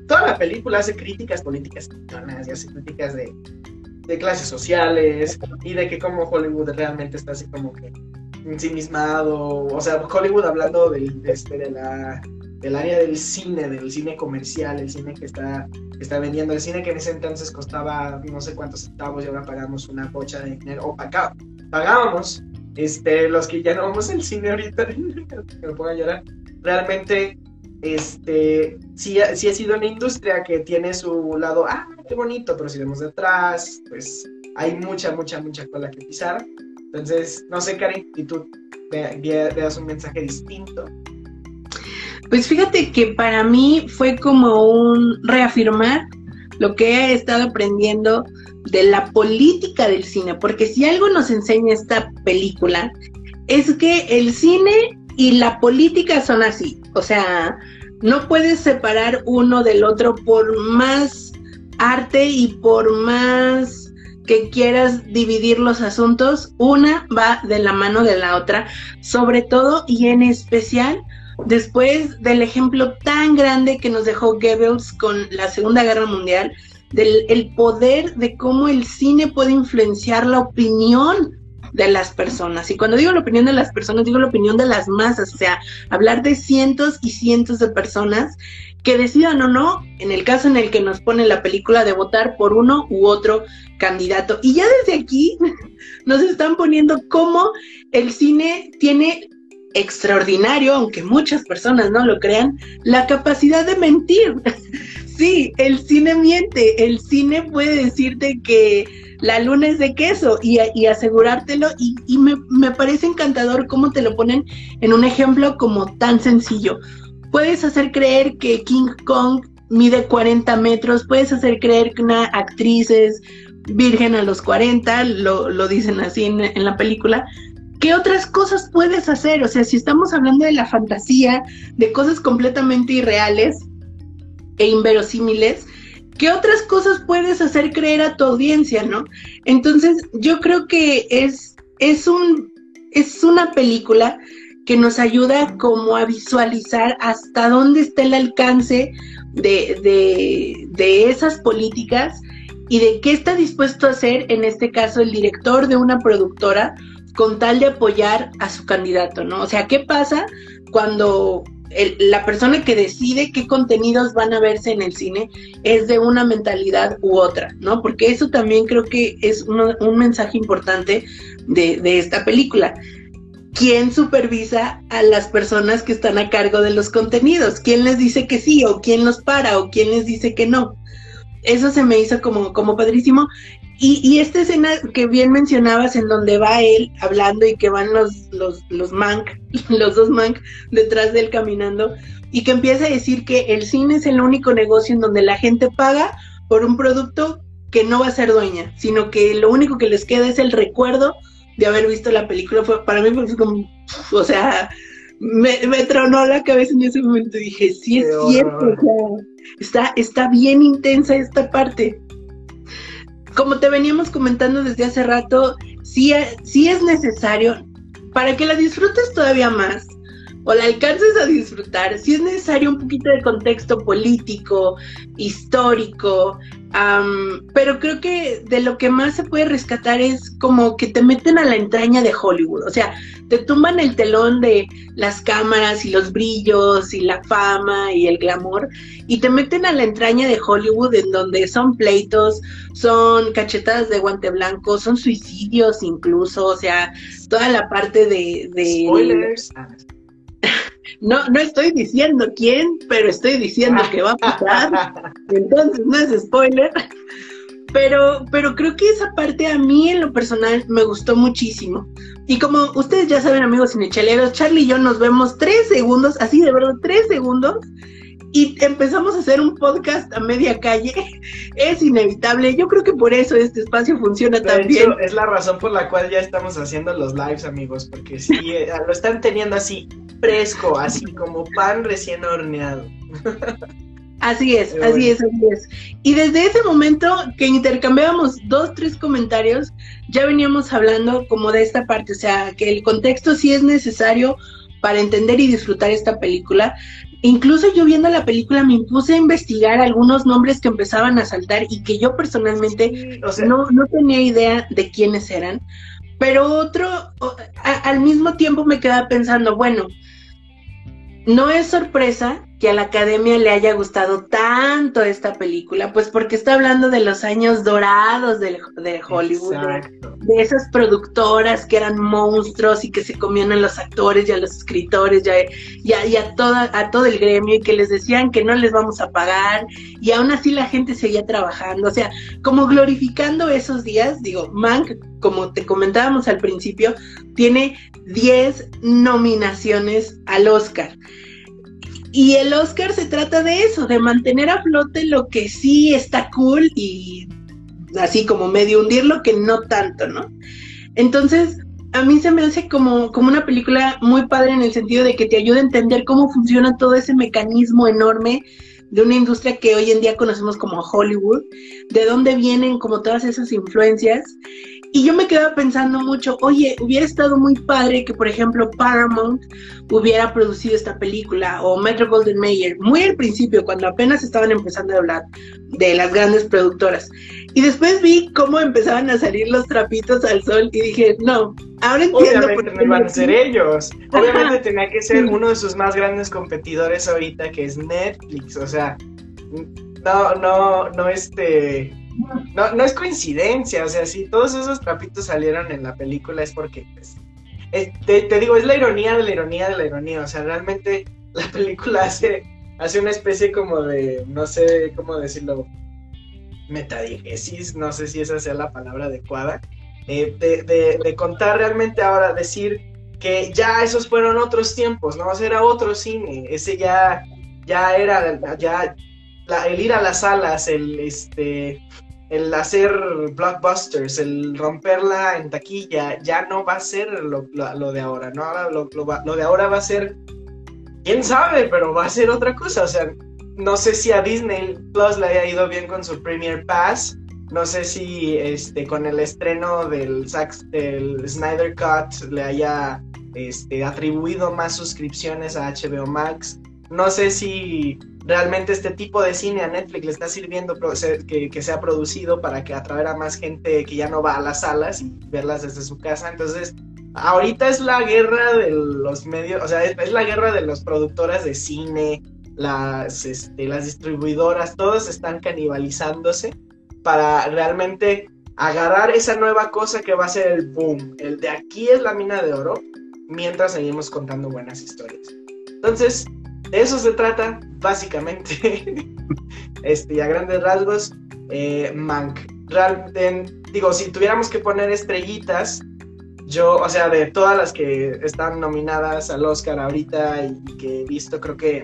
Toda la película hace críticas políticas y hace críticas de, de clases sociales y de que como Hollywood realmente está así como que ensimismado, o sea, Hollywood hablando de, este, de la, del área del cine, del cine comercial, el cine que está, está vendiendo, el cine que en ese entonces costaba no sé cuántos centavos y ahora pagamos una bocha de dinero, o pagábamos, este, los que ya no vamos al cine ahorita, me pongo a llorar, realmente este, sí, sí ha sido una industria que tiene su lado, ah, qué bonito, pero si vemos detrás, pues hay mucha, mucha, mucha cola que pisar. Entonces, no sé, Karen, si tú veas un mensaje distinto. Pues fíjate que para mí fue como un reafirmar lo que he estado aprendiendo de la política del cine, porque si algo nos enseña esta película es que el cine y la política son así, o sea, no puedes separar uno del otro por más arte y por más que quieras dividir los asuntos, una va de la mano de la otra, sobre todo y en especial después del ejemplo tan grande que nos dejó Goebbels con la Segunda Guerra Mundial, del el poder de cómo el cine puede influenciar la opinión de las personas. Y cuando digo la opinión de las personas, digo la opinión de las masas, o sea, hablar de cientos y cientos de personas que decidan o no, en el caso en el que nos pone la película, de votar por uno u otro candidato. Y ya desde aquí nos están poniendo cómo el cine tiene extraordinario, aunque muchas personas no lo crean, la capacidad de mentir. Sí, el cine miente, el cine puede decirte que la luna es de queso y, asegurártelo y, y me, me, parece encantador cómo te lo ponen en un ejemplo como tan sencillo. Puedes hacer creer que King Kong mide 40 metros, puedes hacer creer que una actriz es virgen a los 40, lo, lo dicen así en, en la película, ¿qué otras cosas puedes hacer? O sea, si estamos hablando de la fantasía, de cosas completamente irreales e inverosímiles, ¿qué otras cosas puedes hacer creer a tu audiencia, no? Entonces, yo creo que es, es, un, es una película que nos ayuda como a visualizar hasta dónde está el alcance de, de, de esas políticas y de qué está dispuesto a hacer, en este caso, el director de una productora con tal de apoyar a su candidato, ¿no? O sea, ¿qué pasa cuando la persona que decide qué contenidos van a verse en el cine es de una mentalidad u otra, ¿no? Porque eso también creo que es un mensaje importante de, de esta película. ¿Quién supervisa a las personas que están a cargo de los contenidos? ¿Quién les dice que sí o quién los para o quién les dice que no? Eso se me hizo como, como padrísimo y, y, esta escena que bien mencionabas en donde va él hablando y que van los, los, los Mank, los dos Mank detrás de él caminando, y que empieza a decir que el cine es el único negocio en donde la gente paga por un producto que no va a ser dueña, sino que lo único que les queda es el recuerdo de haber visto la película. Fue, para mí fue como, o sea, me, me tronó la cabeza en ese momento. Dije, sí es cierto, está, está bien intensa esta parte como te veníamos comentando desde hace rato, sí, sí es necesario, para que la disfrutes todavía más o la alcances a disfrutar, sí es necesario un poquito de contexto político, histórico, pero creo que de lo que más se puede rescatar es como que te meten a la entraña de Hollywood, o sea, te tumban el telón de las cámaras y los brillos y la fama y el glamour y te meten a la entraña de Hollywood en donde son pleitos, son cachetadas de guante blanco, son suicidios incluso, o sea, toda la parte de... de Spoilers. No, no estoy diciendo quién, pero estoy diciendo que va a pasar. Entonces no es spoiler. Pero, pero creo que esa parte a mí en lo personal me gustó muchísimo. Y como ustedes ya saben, amigos cinecheleros, Charlie y yo nos vemos tres segundos, así de verdad, tres segundos, y empezamos a hacer un podcast a media calle. Es inevitable. Yo creo que por eso este espacio funciona tan bien. Es la razón por la cual ya estamos haciendo los lives, amigos, porque sí, eh, lo están teniendo así fresco, así como pan recién horneado. Así es, así es, así es. Y desde ese momento que intercambiábamos dos, tres comentarios, ya veníamos hablando como de esta parte, o sea, que el contexto sí es necesario para entender y disfrutar esta película. Incluso yo viendo la película me impuse a investigar algunos nombres que empezaban a saltar y que yo personalmente no, no tenía idea de quiénes eran. Pero otro, al mismo tiempo me quedaba pensando, bueno, no es sorpresa que a la academia le haya gustado tanto esta película, pues porque está hablando de los años dorados de, Hollywood, de, esas productoras que eran monstruos y que se comían a los actores y a los escritores y, a, a, toda, a todo el gremio y que les decían que no les vamos a pagar y aún así la gente seguía trabajando, o sea, como glorificando esos días, digo, Mank, como te comentábamos al principio, tiene 10 nominaciones al Oscar. Y el Oscar se trata de eso, de mantener a flote lo que sí está cool y así como medio hundir lo que no tanto, ¿no? Entonces, a mí se me hace como, como una película muy padre en el sentido de que te ayuda a entender cómo funciona todo ese mecanismo enorme de una industria que hoy en día conocemos como Hollywood, de dónde vienen como todas esas influencias y yo me quedaba pensando mucho, oye, hubiera estado muy padre que, por ejemplo, Paramount hubiera producido esta película o Metro Golden Mayer, muy al principio, cuando apenas estaban empezando a hablar de las grandes productoras. Y después vi cómo empezaban a salir los trapitos al sol y dije, no, ahora entiendo. Obviamente no iban a ser ellos. Obviamente tenía que ser uno de sus más grandes competidores ahorita, que es Netflix. O sea, no, no, no, este no, no es coincidencia, o sea, si todos esos trapitos salieron en la película es porque, pues, te, digo, es la ironía de la ironía de la ironía, o sea, realmente la película hace, hace una especie como de, no sé cómo decirlo, metadiegesis, no sé si esa sea la palabra adecuada, eh, de, contar realmente ahora, decir que ya esos fueron otros tiempos, ¿no? O sea, era otro cine, ese ya, ya era, ya, el ir a las salas, el, este, el hacer blockbusters, el romperla en taquilla, ya no va a ser lo, de ahora, ¿no? Ahora lo, de ahora va a ser, quién sabe, pero va a ser otra cosa, o sea, no sé si a Disney Plus le haya ido bien con su Premier Pass, no sé si este, con el estreno del, del Snyder Cut le haya este, atribuido más suscripciones a HBO Max, no sé si realmente este tipo de cine a Netflix le está sirviendo que, que sea producido para que atraer a más gente que ya no va a las salas y verlas desde su casa. Entonces, ahorita es la guerra de los medios, o sea, es, la guerra de las productoras de cine, las, este, las distribuidoras, todos están canibalizándose para realmente agarrar esa nueva cosa que va a ser el boom. El de aquí es la mina de oro, mientras seguimos contando buenas historias. Entonces, de eso se trata, básicamente. este, a grandes rasgos, eh, Mank. digo, si tuviéramos que poner estrellitas, yo, o sea, de todas las que están nominadas al Oscar ahorita y, que he visto, creo que,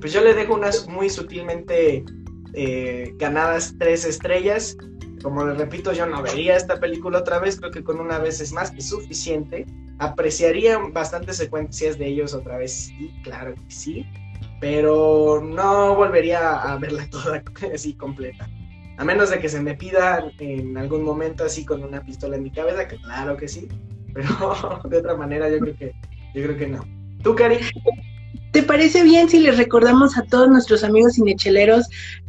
pues yo le dejo unas muy sutilmente eh, ganadas tres estrellas. Como les repito, yo no vería esta película otra vez, creo que con una vez es más que suficiente apreciaría bastantes secuencias de ellos otra vez, sí, claro que sí, pero no volvería a verla toda así completa. A menos de que se me pida en algún momento así con una pistola en mi cabeza, que claro que sí, pero de otra manera yo creo que, yo creo que no. ¿Tú, Cari? ¿Te parece bien si les recordamos a todos nuestros amigos cinecheleros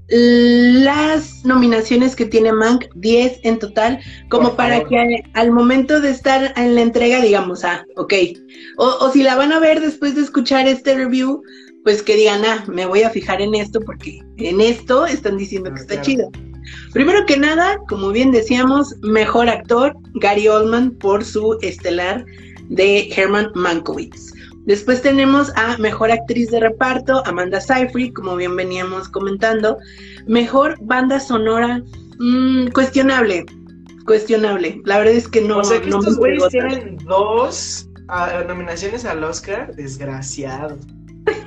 las nominaciones que tiene Mank, 10 en total, como para que al, momento de estar en la entrega digamos, ah, ok, o, si la van a ver después de escuchar este review, pues que digan, ah, me voy a fijar en esto porque en esto están diciendo que ah, está chido. Primero que nada, como bien decíamos, mejor actor, Gary Oldman por su estelar de Herman Mankiewicz. Después tenemos a Mejor Actriz de Reparto, Amanda Seyfried, como bien veníamos comentando. Mejor Banda Sonora, Mm, cuestionable, cuestionable. La verdad es que no. o sea que no estos me güeyes tienen dos ah, nominaciones al Oscar, desgraciados.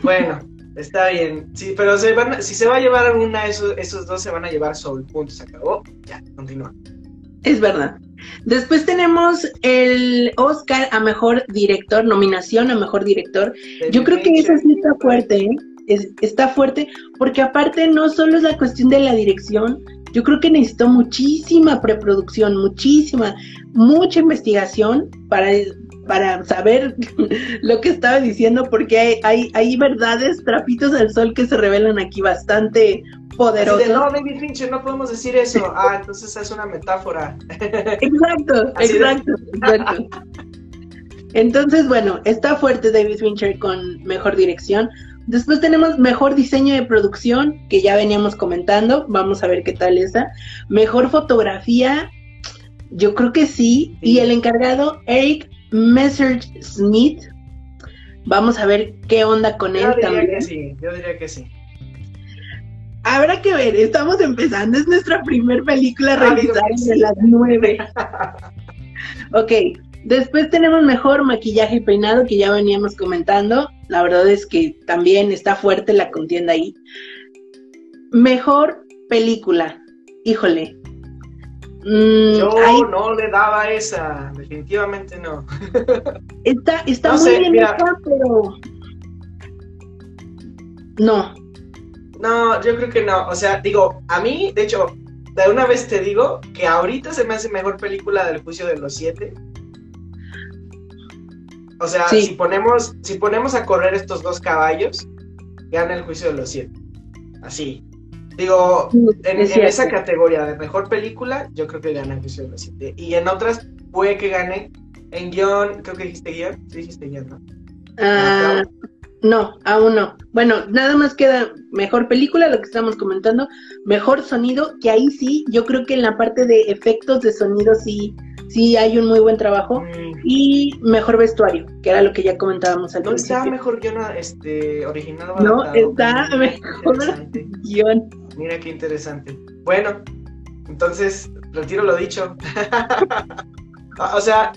Bueno, está bien. Sí, pero se van, si se va a llevar alguna, esos, esos dos se van a llevar Soul. Punto, se acabó. Ya, continúa. Es verdad. Después tenemos el Oscar a mejor director, nominación a mejor director. Yo creo que eso sí está fuerte, ¿eh? Es- está fuerte, porque aparte no solo es la cuestión de la dirección, yo creo que necesitó muchísima preproducción, muchísima, mucha investigación para, para saber lo que estaba diciendo, porque hay, hay, hay verdades, trapitos al sol que se revelan aquí bastante de, no, David Fincher, no podemos decir eso. Ah, entonces es una metáfora. Exacto, exacto, exacto. Entonces, bueno, está fuerte David Fincher con mejor dirección. Después tenemos mejor diseño de producción, que ya veníamos comentando. Vamos a ver qué tal esa. Mejor fotografía, yo creo que sí. Sí. Y el encargado, Eric Messerschmidt. Vamos a ver qué onda con él Yo diría también. que sí, yo diría que sí. Habrá que ver, estamos empezando, es nuestra primer película Ah, realizada de las nueve. ok, después tenemos mejor maquillaje y peinado que ya veníamos comentando. La verdad es que también está fuerte la contienda ahí. Mejor película, híjole. Mm, Yo ahí no le daba esa, definitivamente no. está está no muy sé, bien mira. pero no. No, yo creo que no. O sea, digo, a mí, de hecho, de una vez te digo que ahorita se me hace mejor película del juicio de los siete. O sea, Sí. si ponemos, si ponemos a correr estos dos caballos, gana el juicio de los siete. Así. Digo, en, Es en esa categoría de mejor película, yo creo que gana el juicio de los siete. Y en otras, puede que gane. En guion, creo que dijiste guion. Sí, dijiste guion, ¿no? Ah, no, aún no. Bueno, nada más queda mejor película, lo que estamos comentando, mejor sonido, que ahí sí, yo creo que en la parte de efectos de sonido sí, sí hay un muy buen trabajo. Mm, Y mejor vestuario, que era lo que ya comentábamos al ¿No está principio. mejor guion este, original o No, adaptado? está mejor. Guión. Mira qué interesante. Bueno, entonces retiro lo dicho. o sea,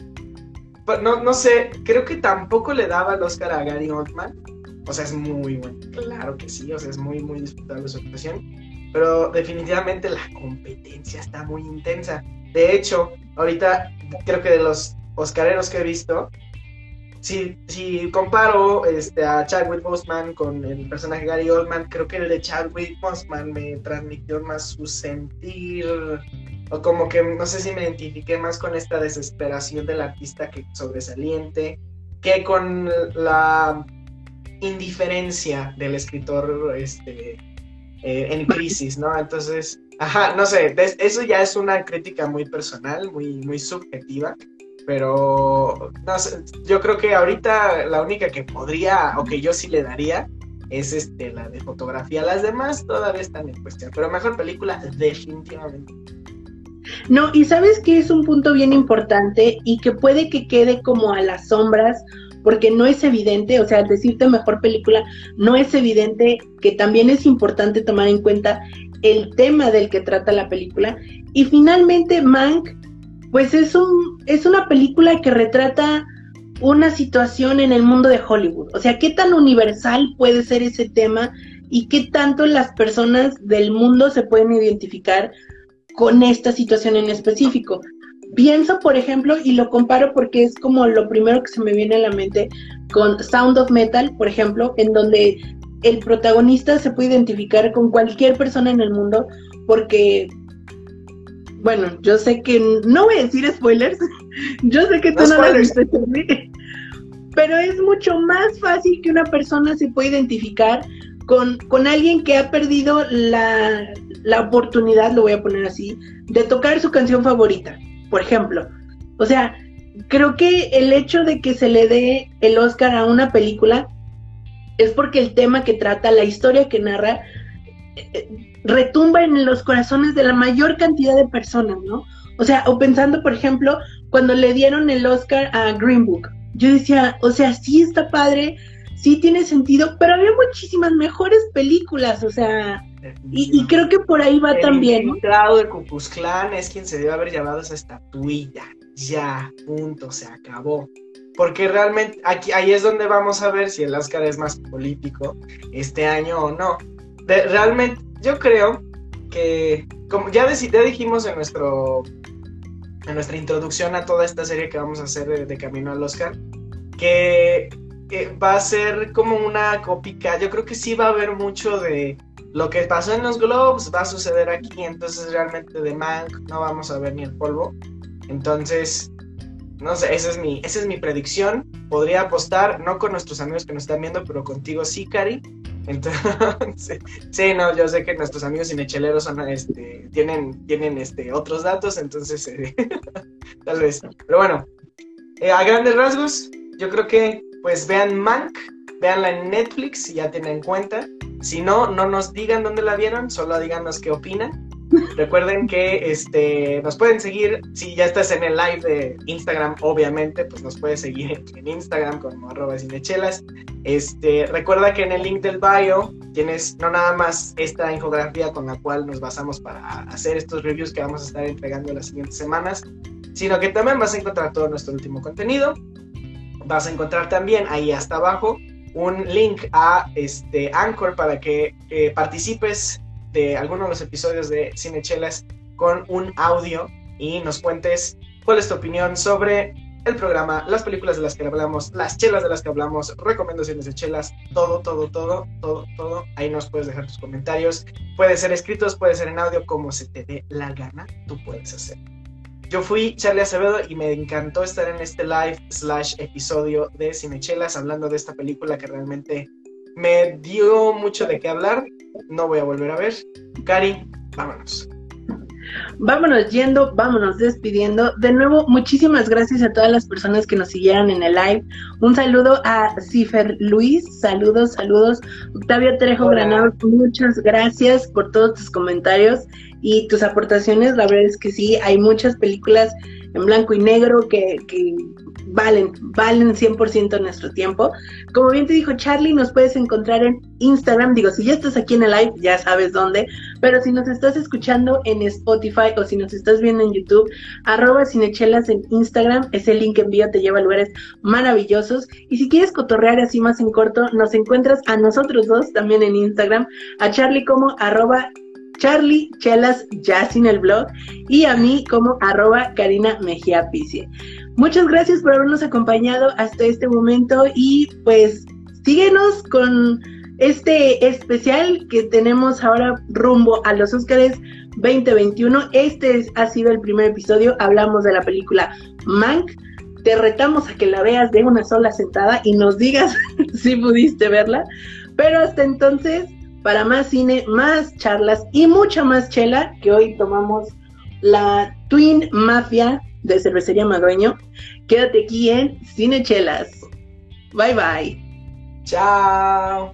no, no sé, creo que tampoco le daba el Oscar a Gary Oldman. O sea, es muy bueno, claro que sí, o sea, es muy, muy disputable su actuación. Pero definitivamente la competencia está muy intensa. De hecho, ahorita creo que de los Oscareros que he visto, si, si comparo este, a Chadwick Boseman con el personaje Gary Oldman, creo que el de Chadwick Boseman me transmitió más su sentir, o como que no sé si me identifiqué más con esta desesperación del artista que sobresaliente, que con la indiferencia del escritor este, eh, en crisis, ¿no? Entonces, ajá, no sé, eso ya es una crítica muy personal, muy, muy subjetiva, pero no sé, yo creo que ahorita la única que podría, o que yo sí le daría, es este, la de fotografía. Las demás todavía están en cuestión, pero mejor película, definitivamente. No, y sabes que es un punto bien importante y que puede que quede como a las sombras, porque no es evidente, o sea, decirte mejor película, no es evidente que también es importante tomar en cuenta el tema del que trata la película. Y finalmente, Mank, pues es un, es una película que retrata una situación en el mundo de Hollywood. O sea, qué tan universal puede ser ese tema y qué tanto las personas del mundo se pueden identificar con esta situación en específico. Pienso, por ejemplo, y lo comparo porque es como lo primero que se me viene a la mente con Sound of Metal, por ejemplo, en donde el protagonista se puede identificar con cualquier persona en el mundo porque, bueno, yo sé que no voy a decir spoilers, yo sé que tú No no, lo Charlie, pero es mucho más fácil que una persona se pueda identificar con, con alguien que ha perdido la, la oportunidad, lo voy a poner así, de tocar su canción favorita, por ejemplo. O sea, creo que el hecho de que se le dé el Oscar a una película es porque el tema que trata, la historia que narra, eh, retumba en los corazones de la mayor cantidad de personas, ¿no? O sea, o pensando, por ejemplo, cuando le dieron el Oscar a Green Book, yo decía, o sea, sí está padre, sí tiene sentido, pero había muchísimas mejores películas, o sea, Y, y creo que por ahí va el también. infiltrado de Ku Klux Klan es quien se debe haber llevado esa estatuilla. Ya, punto, se acabó. Porque realmente aquí ahí es donde vamos a ver si el Oscar es más político este año o no. De- realmente, yo creo que, como ya, deci- ya dijimos en nuestro en nuestra introducción a toda esta serie que vamos a hacer de, de Camino al Oscar, que, que va a ser como una cópica. Yo creo que sí va a haber mucho de lo que pasó en los Globes, va a suceder aquí. Entonces, realmente de Mank no vamos a ver ni el polvo. Entonces, no sé, esa es mi, esa es mi predicción. Podría apostar, no con nuestros amigos que nos están viendo, pero contigo sí, Cari. Entonces, sí, no, yo sé que nuestros amigos cinecheleros son, este, tienen, tienen, este, otros datos, entonces, eh, tal vez. Pero bueno, eh, a grandes rasgos, yo creo que, pues, vean Mank, véanla en Netflix, si ya tienen cuenta. Si no, no nos digan dónde la vieron, solo díganos qué opinan. Recuerden que este, nos pueden seguir, si ya estás en el live de Instagram, obviamente, pues nos puedes seguir en, en Instagram como arroba cinechelas. Este, recuerda que en el link del bio tienes no nada más esta infografía con la cual nos basamos para hacer estos reviews que vamos a estar entregando las siguientes semanas, sino que también vas a encontrar todo nuestro último contenido. Vas a encontrar también ahí hasta abajo un link a este Anchor para que eh, participes de alguno de los episodios de Cinechelas con un audio y nos cuentes cuál es tu opinión sobre el programa, las películas de las que hablamos, las chelas de las que hablamos, recomendaciones de chelas, todo, todo, todo, todo, todo. Ahí nos puedes dejar tus comentarios. Puede ser escritos, puede ser en audio, como se te dé la gana, tú puedes hacer. Yo fui Charlie Acevedo y me encantó estar en este live slash episodio de Cinechelas hablando de esta película que realmente me dio mucho de qué hablar. No voy a volver a ver. Cari, vámonos. Vámonos yendo, vámonos despidiendo. De nuevo, muchísimas gracias a todas las personas que nos siguieron en el live. Un saludo a Cifer Luis, saludos, saludos. Octavio Trejo Hola. Granados, muchas gracias por todos tus comentarios y tus aportaciones. La verdad es que sí, hay muchas películas en blanco y negro que, que valen, valen 100% nuestro tiempo. Como bien te dijo Charlie, nos puedes encontrar en Instagram. Digo, si ya estás aquí en el live, ya sabes dónde. Pero si nos estás escuchando en Spotify o si nos estás viendo en YouTube, arroba cinechelas en Instagram, ese link que envío te lleva a lugares maravillosos. Y si quieres cotorrear así más en corto, nos encuentras a nosotros dos también en Instagram, a Charlie como arroba Charlie Chelas ya sin el blog y a mí como arroba Karina Mejía Picie. Muchas gracias por habernos acompañado hasta este momento y pues síguenos con este especial que tenemos ahora rumbo a los Óscares 2021. Este es- ha sido el primer episodio, hablamos de la película Mank. Te retamos a que la veas de una sola sentada y nos digas si pudiste verla. Pero hasta entonces, para más cine, más charlas y mucha más chela, que hoy tomamos la Twin Mafia de Cervecería Madueño. Quédate aquí en Cine Chelas. Bye bye. Chao.